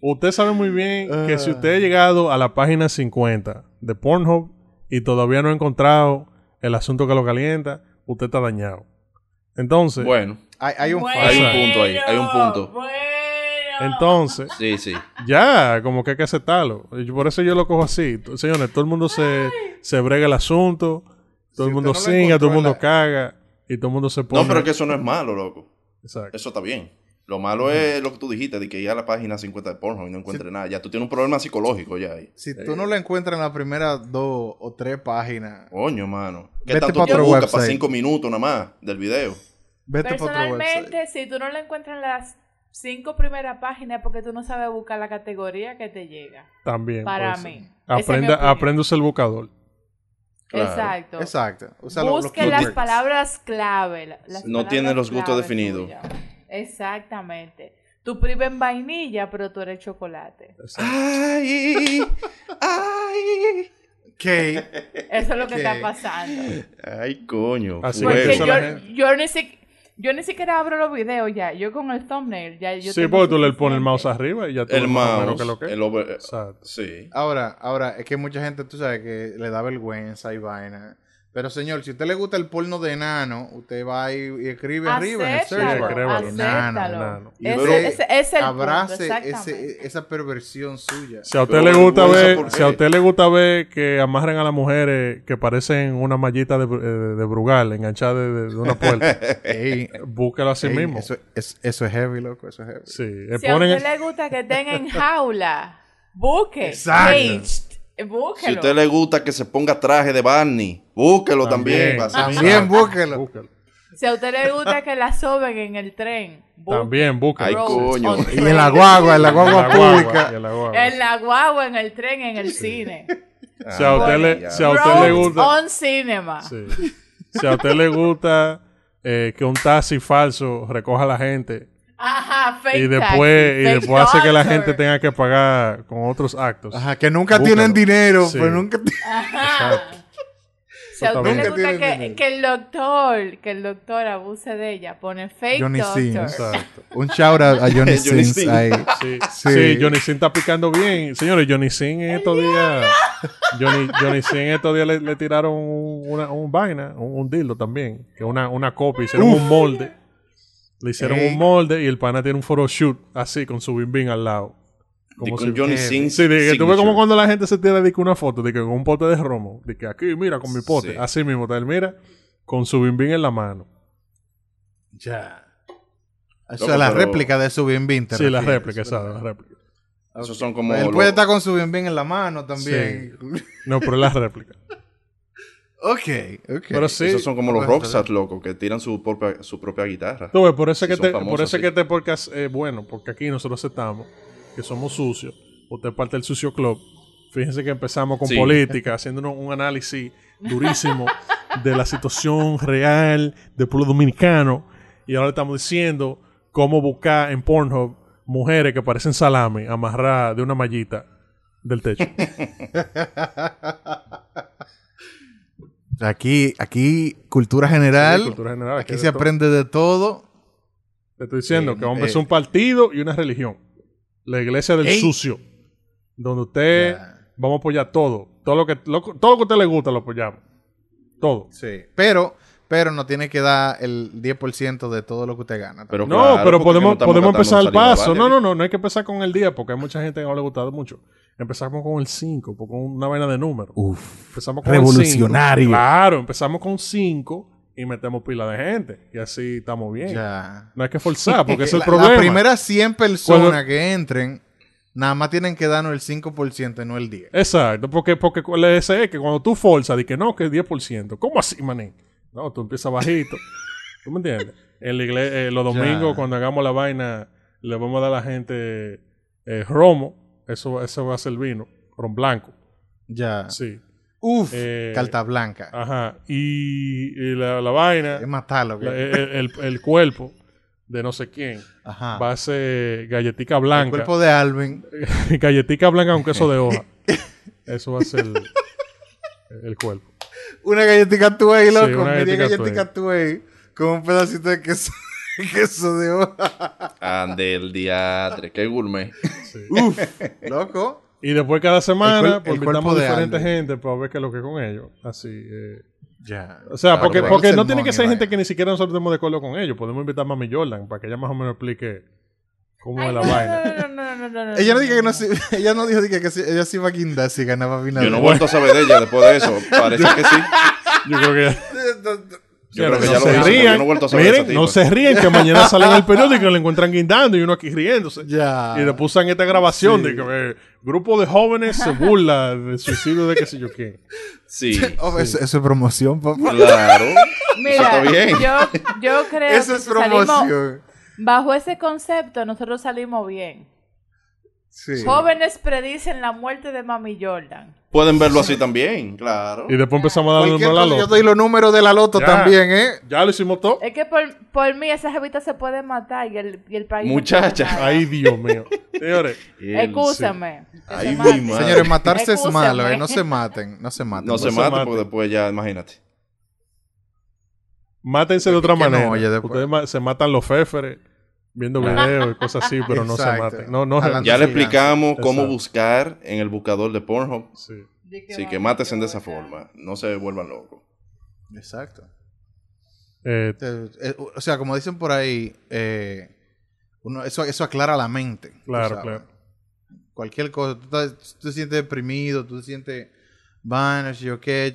Speaker 1: Usted sabe muy bien que si usted ha llegado a la página 50 de Pornhub y todavía no ha encontrado el asunto que lo calienta, usted está dañado. Entonces,
Speaker 3: Bueno,
Speaker 2: Hay, hay un
Speaker 4: Bueno.
Speaker 3: Hay un punto ahí, hay un punto.
Speaker 4: Bueno.
Speaker 1: Entonces,
Speaker 3: sí, sí.
Speaker 1: ya, como que hay que aceptarlo. Y Por eso yo lo cojo así. Señores, todo el mundo se, se brega el asunto, todo
Speaker 2: Si
Speaker 1: el mundo
Speaker 2: no
Speaker 1: singa, todo el mundo
Speaker 2: la-
Speaker 1: caga y todo el mundo se pone.
Speaker 3: No, pero que eso no es malo, loco.
Speaker 1: Exacto.
Speaker 3: Eso está bien. Lo malo es lo que tú dijiste, de que ir a la página 50 de Pornhub y no encuentre nada. Ya tú tienes un problema psicológico ya ahí.
Speaker 2: Si tú no lo encuentras en las primeras dos o tres páginas,
Speaker 3: Coño, mano. ¿Qué
Speaker 2: Vete
Speaker 3: tanto
Speaker 2: pa'
Speaker 3: te
Speaker 2: otro
Speaker 3: busca
Speaker 2: website.
Speaker 3: para cinco minutos nada más del video?
Speaker 2: vete para otro.
Speaker 4: Personalmente, si tú no lo encuentras en las cinco primeras páginas, es porque tú no sabes buscar la categoría que te llega.
Speaker 1: También.
Speaker 4: Para
Speaker 1: puede ser.
Speaker 4: mí. Es
Speaker 1: Aprenda,
Speaker 4: opinión.
Speaker 1: aprenda a usar el buscador.
Speaker 3: Claro.
Speaker 4: Exacto.
Speaker 2: Exacto.
Speaker 4: Busque las palabras clave. las
Speaker 3: No tiene
Speaker 4: palabras
Speaker 3: los gustos definidos.
Speaker 4: Exactamente. Tú prives vainilla, pero tú eres chocolate.
Speaker 3: Ay, ay.
Speaker 2: ¿Qué?
Speaker 4: Eso es lo que está pasando.
Speaker 3: Ay, coño.
Speaker 1: Así
Speaker 4: Porque yo, yo, ni si- yo ni siquiera abro los videos ya. Yo con el thumbnail ya. Yo
Speaker 1: sí, porque tú le pones el mouse arriba y ya tú
Speaker 3: El mouse,
Speaker 1: que lo que
Speaker 3: el over... Sí.
Speaker 2: Ahora, ahora, es que mucha gente, tú sabes, que le da vergüenza y vaina. Pero señor, si a usted le gusta el porno de enano, usted va y, y escribe arriba en el search bar. Enano.
Speaker 1: enano.
Speaker 2: Y
Speaker 4: Ese,
Speaker 2: ve-
Speaker 4: ese- ese es el punto,
Speaker 2: Abrace ese, esa perversión suya.
Speaker 1: Si a usted
Speaker 3: Pero
Speaker 1: le gusta ver,
Speaker 3: ¿por
Speaker 1: si a usted le gusta ver que amarren a las mujeres que parecen una mallita de, eh, de Brugal enganchada de, de- de una puerta, (laughs)
Speaker 2: Ey, (laughs)
Speaker 1: búsquelo así
Speaker 2: ey,
Speaker 1: mismo.
Speaker 2: Eso, es, eso es heavy, loco. Eso es heavy.
Speaker 1: Sí,
Speaker 4: Si a usted le gusta que tenga en jaula, busque.
Speaker 2: Exacto.
Speaker 4: Caged, búsquelo.
Speaker 3: Si a usted le gusta que se ponga traje de Barney, búsquelo también.
Speaker 1: También.
Speaker 2: También búsquelo.
Speaker 1: búsquelo.
Speaker 4: Si a usted le gusta que la soben en el tren.
Speaker 1: También búsquelo.
Speaker 3: Ay, coño.
Speaker 2: Y en la guagua, en la guagua pública.
Speaker 1: en la guagua.
Speaker 4: En la guagua, en el tren, en el cine.
Speaker 1: Si a usted le, si a usted le gusta,
Speaker 4: on cinema.
Speaker 1: sí. si a usted le gusta eh, que un taxi falso recoja a la gente
Speaker 4: Ajá, fake
Speaker 1: y después,
Speaker 4: taxi,
Speaker 1: y
Speaker 4: fake
Speaker 1: después hace que la gente tenga que pagar con otros actos.
Speaker 2: Ajá, que nunca
Speaker 1: Búscalo.
Speaker 2: tienen dinero,
Speaker 1: Sí.
Speaker 2: pues nunca...
Speaker 4: Si a usted le gusta que, el doctor, que el doctor abuse de ella, pone fake
Speaker 2: Johnny
Speaker 4: doctor.
Speaker 1: Exacto. (laughs)
Speaker 2: Un shout out a Johnny, (laughs)
Speaker 3: Johnny
Speaker 2: ahí.
Speaker 1: Sí,
Speaker 2: Sí.
Speaker 1: sí. Johnny Sin está picando bien. Señores, Johnny Sin en estos días. Johnny, Johnny Sin en estos días le, le tiraron un, una, un vaina, un, un dildo también. Que una, una copia. Hicieron un molde. Le hicieron
Speaker 2: Ey.
Speaker 1: un molde y el pana tiene un photoshoot así con su bim bim al lado. Como
Speaker 3: con
Speaker 1: si-
Speaker 3: Johnny Sins.
Speaker 1: Sí, de que tú ves como cuando la gente se tira de que una foto, de que con un pote de romo, de que aquí, mira, con mi pote,
Speaker 3: Sí.
Speaker 1: así mismo, tal, mira, con su bim bim en la mano.
Speaker 2: Ya. Esa
Speaker 3: Loco,
Speaker 2: es la
Speaker 3: pero-
Speaker 2: réplica de su bien bien.
Speaker 1: Sí, la réplica, esa, la réplica.
Speaker 3: Esos son como.
Speaker 2: Él puede estar con su bien en la mano también.
Speaker 1: No, pero es la réplica. (laughs)
Speaker 2: ok, ok.
Speaker 1: Pero sí.
Speaker 3: Esos son como los
Speaker 2: Bueno,
Speaker 3: rockstars, loco, que tiran su propia, su propia guitarra.
Speaker 1: Tú ves, por eso
Speaker 3: Sí,
Speaker 1: que te,
Speaker 3: famosos,
Speaker 1: por eso
Speaker 3: sí.
Speaker 1: que este podcast es bueno, porque aquí nosotros estamos, que somos sucios, usted es parte del sucio club. Fíjense que empezamos con
Speaker 3: Sí.
Speaker 1: política, haciendo un análisis durísimo (laughs) de la situación real del pueblo dominicano, y ahora le estamos diciendo cómo buscar en Pornhub mujeres que parecen salami amarradas de una mallita del techo. (laughs)
Speaker 2: Aquí, aquí, cultura general.
Speaker 1: Sí, cultura general,
Speaker 2: Aquí se
Speaker 1: todo.
Speaker 2: aprende de todo.
Speaker 1: Te estoy diciendo que hombre
Speaker 2: eh.
Speaker 1: es un partido y una religión. La iglesia del
Speaker 2: Ey.
Speaker 1: sucio. Donde usted vamos a apoyar todo. Todo lo que lo- todo lo que a usted le gusta lo apoyamos. Todo.
Speaker 2: Sí. Pero, pero no tiene que dar el 10% de todo lo que usted gana.
Speaker 3: Pero
Speaker 1: no,
Speaker 3: claro,
Speaker 1: pero podemos,
Speaker 3: no
Speaker 1: podemos empezar al
Speaker 3: saliva
Speaker 1: paso. No, no, no, no hay que empezar con el 10 porque hay mucha gente que no le ha gustado mucho. Empezamos con el 5, con una vaina de números.
Speaker 2: Uf.
Speaker 1: Empezamos con el
Speaker 2: Revolucionario.
Speaker 1: 5. Claro, empezamos con 5 y metemos pila de gente. Y así estamos bien.
Speaker 2: Ya.
Speaker 1: No hay que forzar porque es el
Speaker 2: La-
Speaker 1: problema.
Speaker 2: Las primeras 100 personas
Speaker 1: Cuando-
Speaker 2: que entren, nada más tienen que darnos el 5% y no el 10%.
Speaker 1: Exacto, porque, porque el SE que cuando tú forzas, di que no, que es 10%. ¿Cómo así, manín? No, tú empiezas bajito. (laughs) ¿Tú me entiendes? En la eh, los domingos,
Speaker 2: Ya.
Speaker 1: cuando hagamos la vaina, le vamos a dar a la gente eh, romo. Eso, eso va a ser vino. Ron blanco.
Speaker 2: Ya.
Speaker 1: Sí.
Speaker 2: Uf.
Speaker 1: Eh,
Speaker 2: carta blanca.
Speaker 1: Ajá. Y, y la, la vaina,
Speaker 2: es matarlo.
Speaker 1: la- el, el- el cuerpo de no sé quién,
Speaker 2: Ajá.
Speaker 1: va a ser galletica
Speaker 2: el
Speaker 1: blanca.
Speaker 2: cuerpo de Alvin. (laughs)
Speaker 1: galletica blanca con queso de hoja. (laughs) Eso va a ser el, cuerpo.
Speaker 2: Una galletita tuey,
Speaker 1: Sí,
Speaker 2: loco.
Speaker 1: una
Speaker 2: media
Speaker 1: galletica
Speaker 2: galletita tuey. Con un pedacito de queso, (laughs) queso de hoja.
Speaker 3: Ande el diatre, qué gourmet.
Speaker 2: Uf. (laughs) Loco.
Speaker 1: Y después cada semana, pues invitamos a
Speaker 2: Alvin.
Speaker 1: gente para ver qué es lo que es con ellos. Así. eh.
Speaker 2: Ya.
Speaker 1: O sea,
Speaker 3: Claro,
Speaker 1: porque, porque no tiene que ser gente que ni siquiera nosotros estemos de acuerdo con ellos. Podemos invitar a Mami Jordan para que ella más o menos explique cómo
Speaker 4: Ay, no,
Speaker 1: la vaina.
Speaker 4: no, no, no, no, no,
Speaker 2: Ella no
Speaker 4: no,
Speaker 2: dijo que no se, (laughs) ella no dijo que, que se- ella se iba a guindar si ganaba
Speaker 3: Yo
Speaker 2: Binader.
Speaker 3: no he vuelto a saber de ella después de eso. Parece que sí. (laughs)
Speaker 1: Yo creo que.
Speaker 3: Yo creo que
Speaker 1: no
Speaker 3: ya lo hizo,
Speaker 1: rían.
Speaker 3: yo no he vuelto a saber de
Speaker 1: Miren,
Speaker 3: esa
Speaker 1: no se ríen que mañana salen al periódico y lo encuentran guindando y uno aquí riéndose.
Speaker 2: Ya.
Speaker 1: Y después usan esta grabación
Speaker 2: Sí.
Speaker 1: de que eh, grupo de jóvenes se burla del suicidio de qué sé yo qué.
Speaker 3: Sí, (laughs)
Speaker 2: Oh, eso, eso es promoción, papá.
Speaker 3: claro. Eso
Speaker 4: Mira,
Speaker 3: está bien.
Speaker 4: yo, yo creo
Speaker 2: Eso
Speaker 4: que
Speaker 2: es
Speaker 4: salimos-
Speaker 2: promoción.
Speaker 4: Bajo ese concepto, nosotros salimos bien.
Speaker 2: Sí.
Speaker 4: Jóvenes predicen la muerte de Mami Jordan.
Speaker 3: Pueden verlo así también, claro.
Speaker 1: Y después empezamos a darle
Speaker 2: Cualquier
Speaker 1: número a la
Speaker 2: cosa, yo
Speaker 1: loto.
Speaker 2: doy los números de la loto
Speaker 1: Ya.
Speaker 2: también, ¿eh?
Speaker 1: Ya lo hicimos todo.
Speaker 4: Es que por, por mí esa jevita se puede matar y el, y el país. no
Speaker 3: Muchacha.
Speaker 4: puede nada.
Speaker 1: Ay, Dios mío. Señores,
Speaker 4: Excúsame. que
Speaker 3: Ay,
Speaker 4: se
Speaker 3: mi
Speaker 4: mate.
Speaker 3: madre.
Speaker 2: Señores, matarse es
Speaker 4: Excúsame.
Speaker 2: malo, ¿eh? No se maten, no se maten.
Speaker 3: No se mate
Speaker 1: mate.
Speaker 3: porque después ya, imagínate.
Speaker 1: Mátense de otra
Speaker 2: que no,
Speaker 1: manera.
Speaker 2: oye.
Speaker 1: Ustedes ma- se matan los féferes viendo videos y cosas así, pero no se maten. No, no.
Speaker 3: Ya le explicamos cómo buscar en el buscador de Pornhub.
Speaker 1: Sí.
Speaker 3: Así que mátense de esa forma. No se vuelvan locos.
Speaker 2: Exacto.
Speaker 1: Eh,
Speaker 2: Eh, eh, O sea, como dicen por ahí, eh, uno, eso, eso aclara la mente.
Speaker 1: Claro, claro.
Speaker 2: Cualquier cosa, tú, estás- tú te sientes deprimido, tú te sientes si yo qué,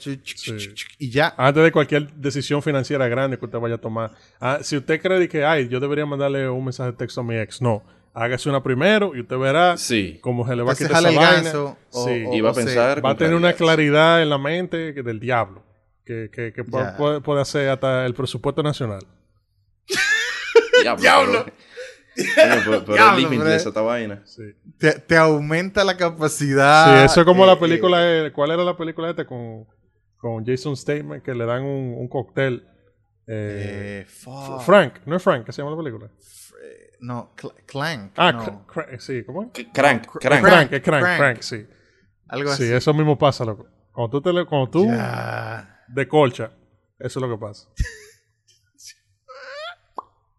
Speaker 2: y ya.
Speaker 1: antes de cualquier decisión financiera grande que usted vaya a tomar, ah, si usted cree que, ay, yo debería mandarle un mensaje de texto a mi ex, no. Hágase una primero y usted verá
Speaker 3: Sí.
Speaker 1: cómo se le va a quitar esa vaina.
Speaker 2: ganso, o-
Speaker 1: Sí.
Speaker 2: o-
Speaker 3: Y va a pensar.
Speaker 1: va a tener una
Speaker 3: claridad.
Speaker 1: en la mente que- del diablo. Que, puede- puede hacer hasta el presupuesto nacional. (laughs)
Speaker 3: Diablo.
Speaker 2: Diablo.
Speaker 3: Pero, pero
Speaker 2: Diablo,
Speaker 3: es límite
Speaker 2: bre.
Speaker 3: esa vaina.
Speaker 1: Sí.
Speaker 2: Te, te aumenta la capacidad.
Speaker 1: Sí, eso es como
Speaker 2: eh,
Speaker 1: la
Speaker 2: eh,
Speaker 1: película. de- ¿Cuál era la película esta con, con Jason Statham que le dan un, un cóctel? Eh,
Speaker 2: eh, fuck.
Speaker 1: Frank, no es Frank, ¿qué se llama la película?
Speaker 2: No, Cl- Clank.
Speaker 1: Ah,
Speaker 2: no.
Speaker 1: Cr- Cr- sí, ¿cómo es?
Speaker 3: Crank,
Speaker 2: Cr-
Speaker 3: crank.
Speaker 1: Crank, es Crank,
Speaker 2: Crank.
Speaker 1: Crank, sí.
Speaker 2: Algo así.
Speaker 1: Sí, eso mismo pasa, loco. Cuando tú, te le- cuando tú de colcha, eso es lo que pasa. (laughs)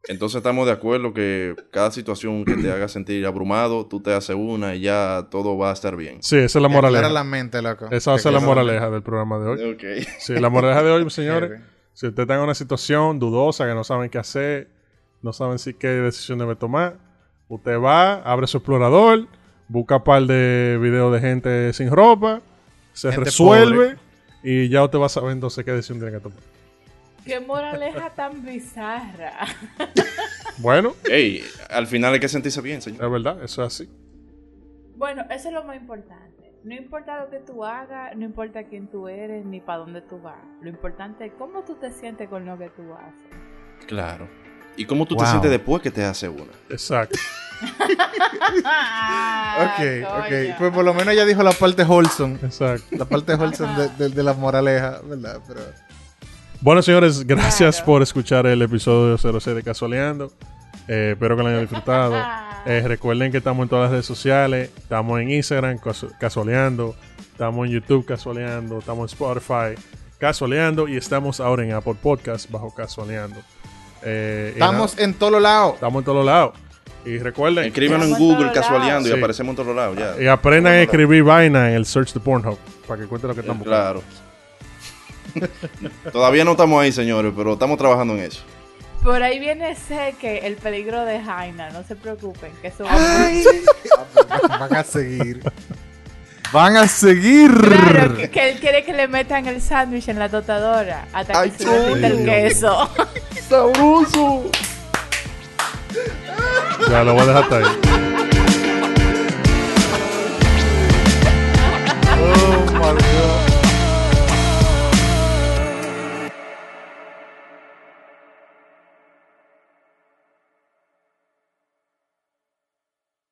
Speaker 3: Entonces estamos de acuerdo que cada situación que te haga sentir abrumado, tú te haces una y ya todo va a estar bien.
Speaker 1: Sí, esa es la moraleja.
Speaker 2: la mente, loco.
Speaker 1: Esa va a
Speaker 2: Te
Speaker 1: ser la moraleja del programa de hoy.
Speaker 3: Ok.
Speaker 1: Sí, la moraleja de hoy, señores. Si usted está en una situación dudosa que no saben qué hacer, no saben si qué decisión debe tomar, usted va, abre su explorador, busca un par de videos de gente sin ropa, se
Speaker 2: Gente
Speaker 1: resuelve y ya usted va a saber entonces qué decisión tiene que tomar.
Speaker 4: Qué moraleja tan bizarra.
Speaker 1: Bueno,
Speaker 3: Ey, al final hay que sentirse bien, señor.
Speaker 1: es verdad, eso es así.
Speaker 4: Bueno, eso es lo más importante. No importa lo que tú hagas, no importa quién tú eres, ni para dónde tú vas. Lo importante es cómo tú te sientes con lo que tú haces.
Speaker 3: Claro. ¿Y cómo tú te sientes después que te hace una?
Speaker 1: Exacto. (laughs)
Speaker 2: Ok, ok. Pues por lo menos ella dijo la parte wholesome.
Speaker 1: Exacto.
Speaker 2: La parte wholesome de, de- de la moraleja, ¿verdad? Pero...
Speaker 1: Bueno, señores, gracias
Speaker 4: Claro.
Speaker 1: por escuchar el episodio 06 de Casualeando. Eh, espero que lo hayan (laughs) disfrutado. Eh, recuerden que estamos en todas las redes sociales. Estamos en Instagram, Casualeando. Estamos en YouTube, Casualeando. Estamos en Spotify, Casualeando. Y estamos ahora en Apple Podcast, bajo Casualeando. Eh,
Speaker 2: Estamos en todo lado.
Speaker 1: estamos en todos lados. Y recuerden,
Speaker 3: Escríbanos en
Speaker 4: Estamos en
Speaker 3: Google
Speaker 4: todos
Speaker 3: casualeando y
Speaker 1: lados.
Speaker 3: aparecemos en todos lados ya.
Speaker 1: y aprendan a escribir vaina en el search de Pornhub. Para que cuenten lo que están buscando.
Speaker 3: Claro. (laughs) Todavía no estamos ahí, señores, pero estamos trabajando en eso.
Speaker 4: Por ahí viene sé que el peligro de Jaina, no se preocupen, que eso va
Speaker 2: Ay. (laughs) Van a seguir. Van a seguir.
Speaker 4: Claro, que, que él quiere que le metan el sándwich en la tostadora hasta que se le el queso. (laughs)
Speaker 3: ¡Sabroso!
Speaker 1: Ya lo voy a dejar hasta ahí.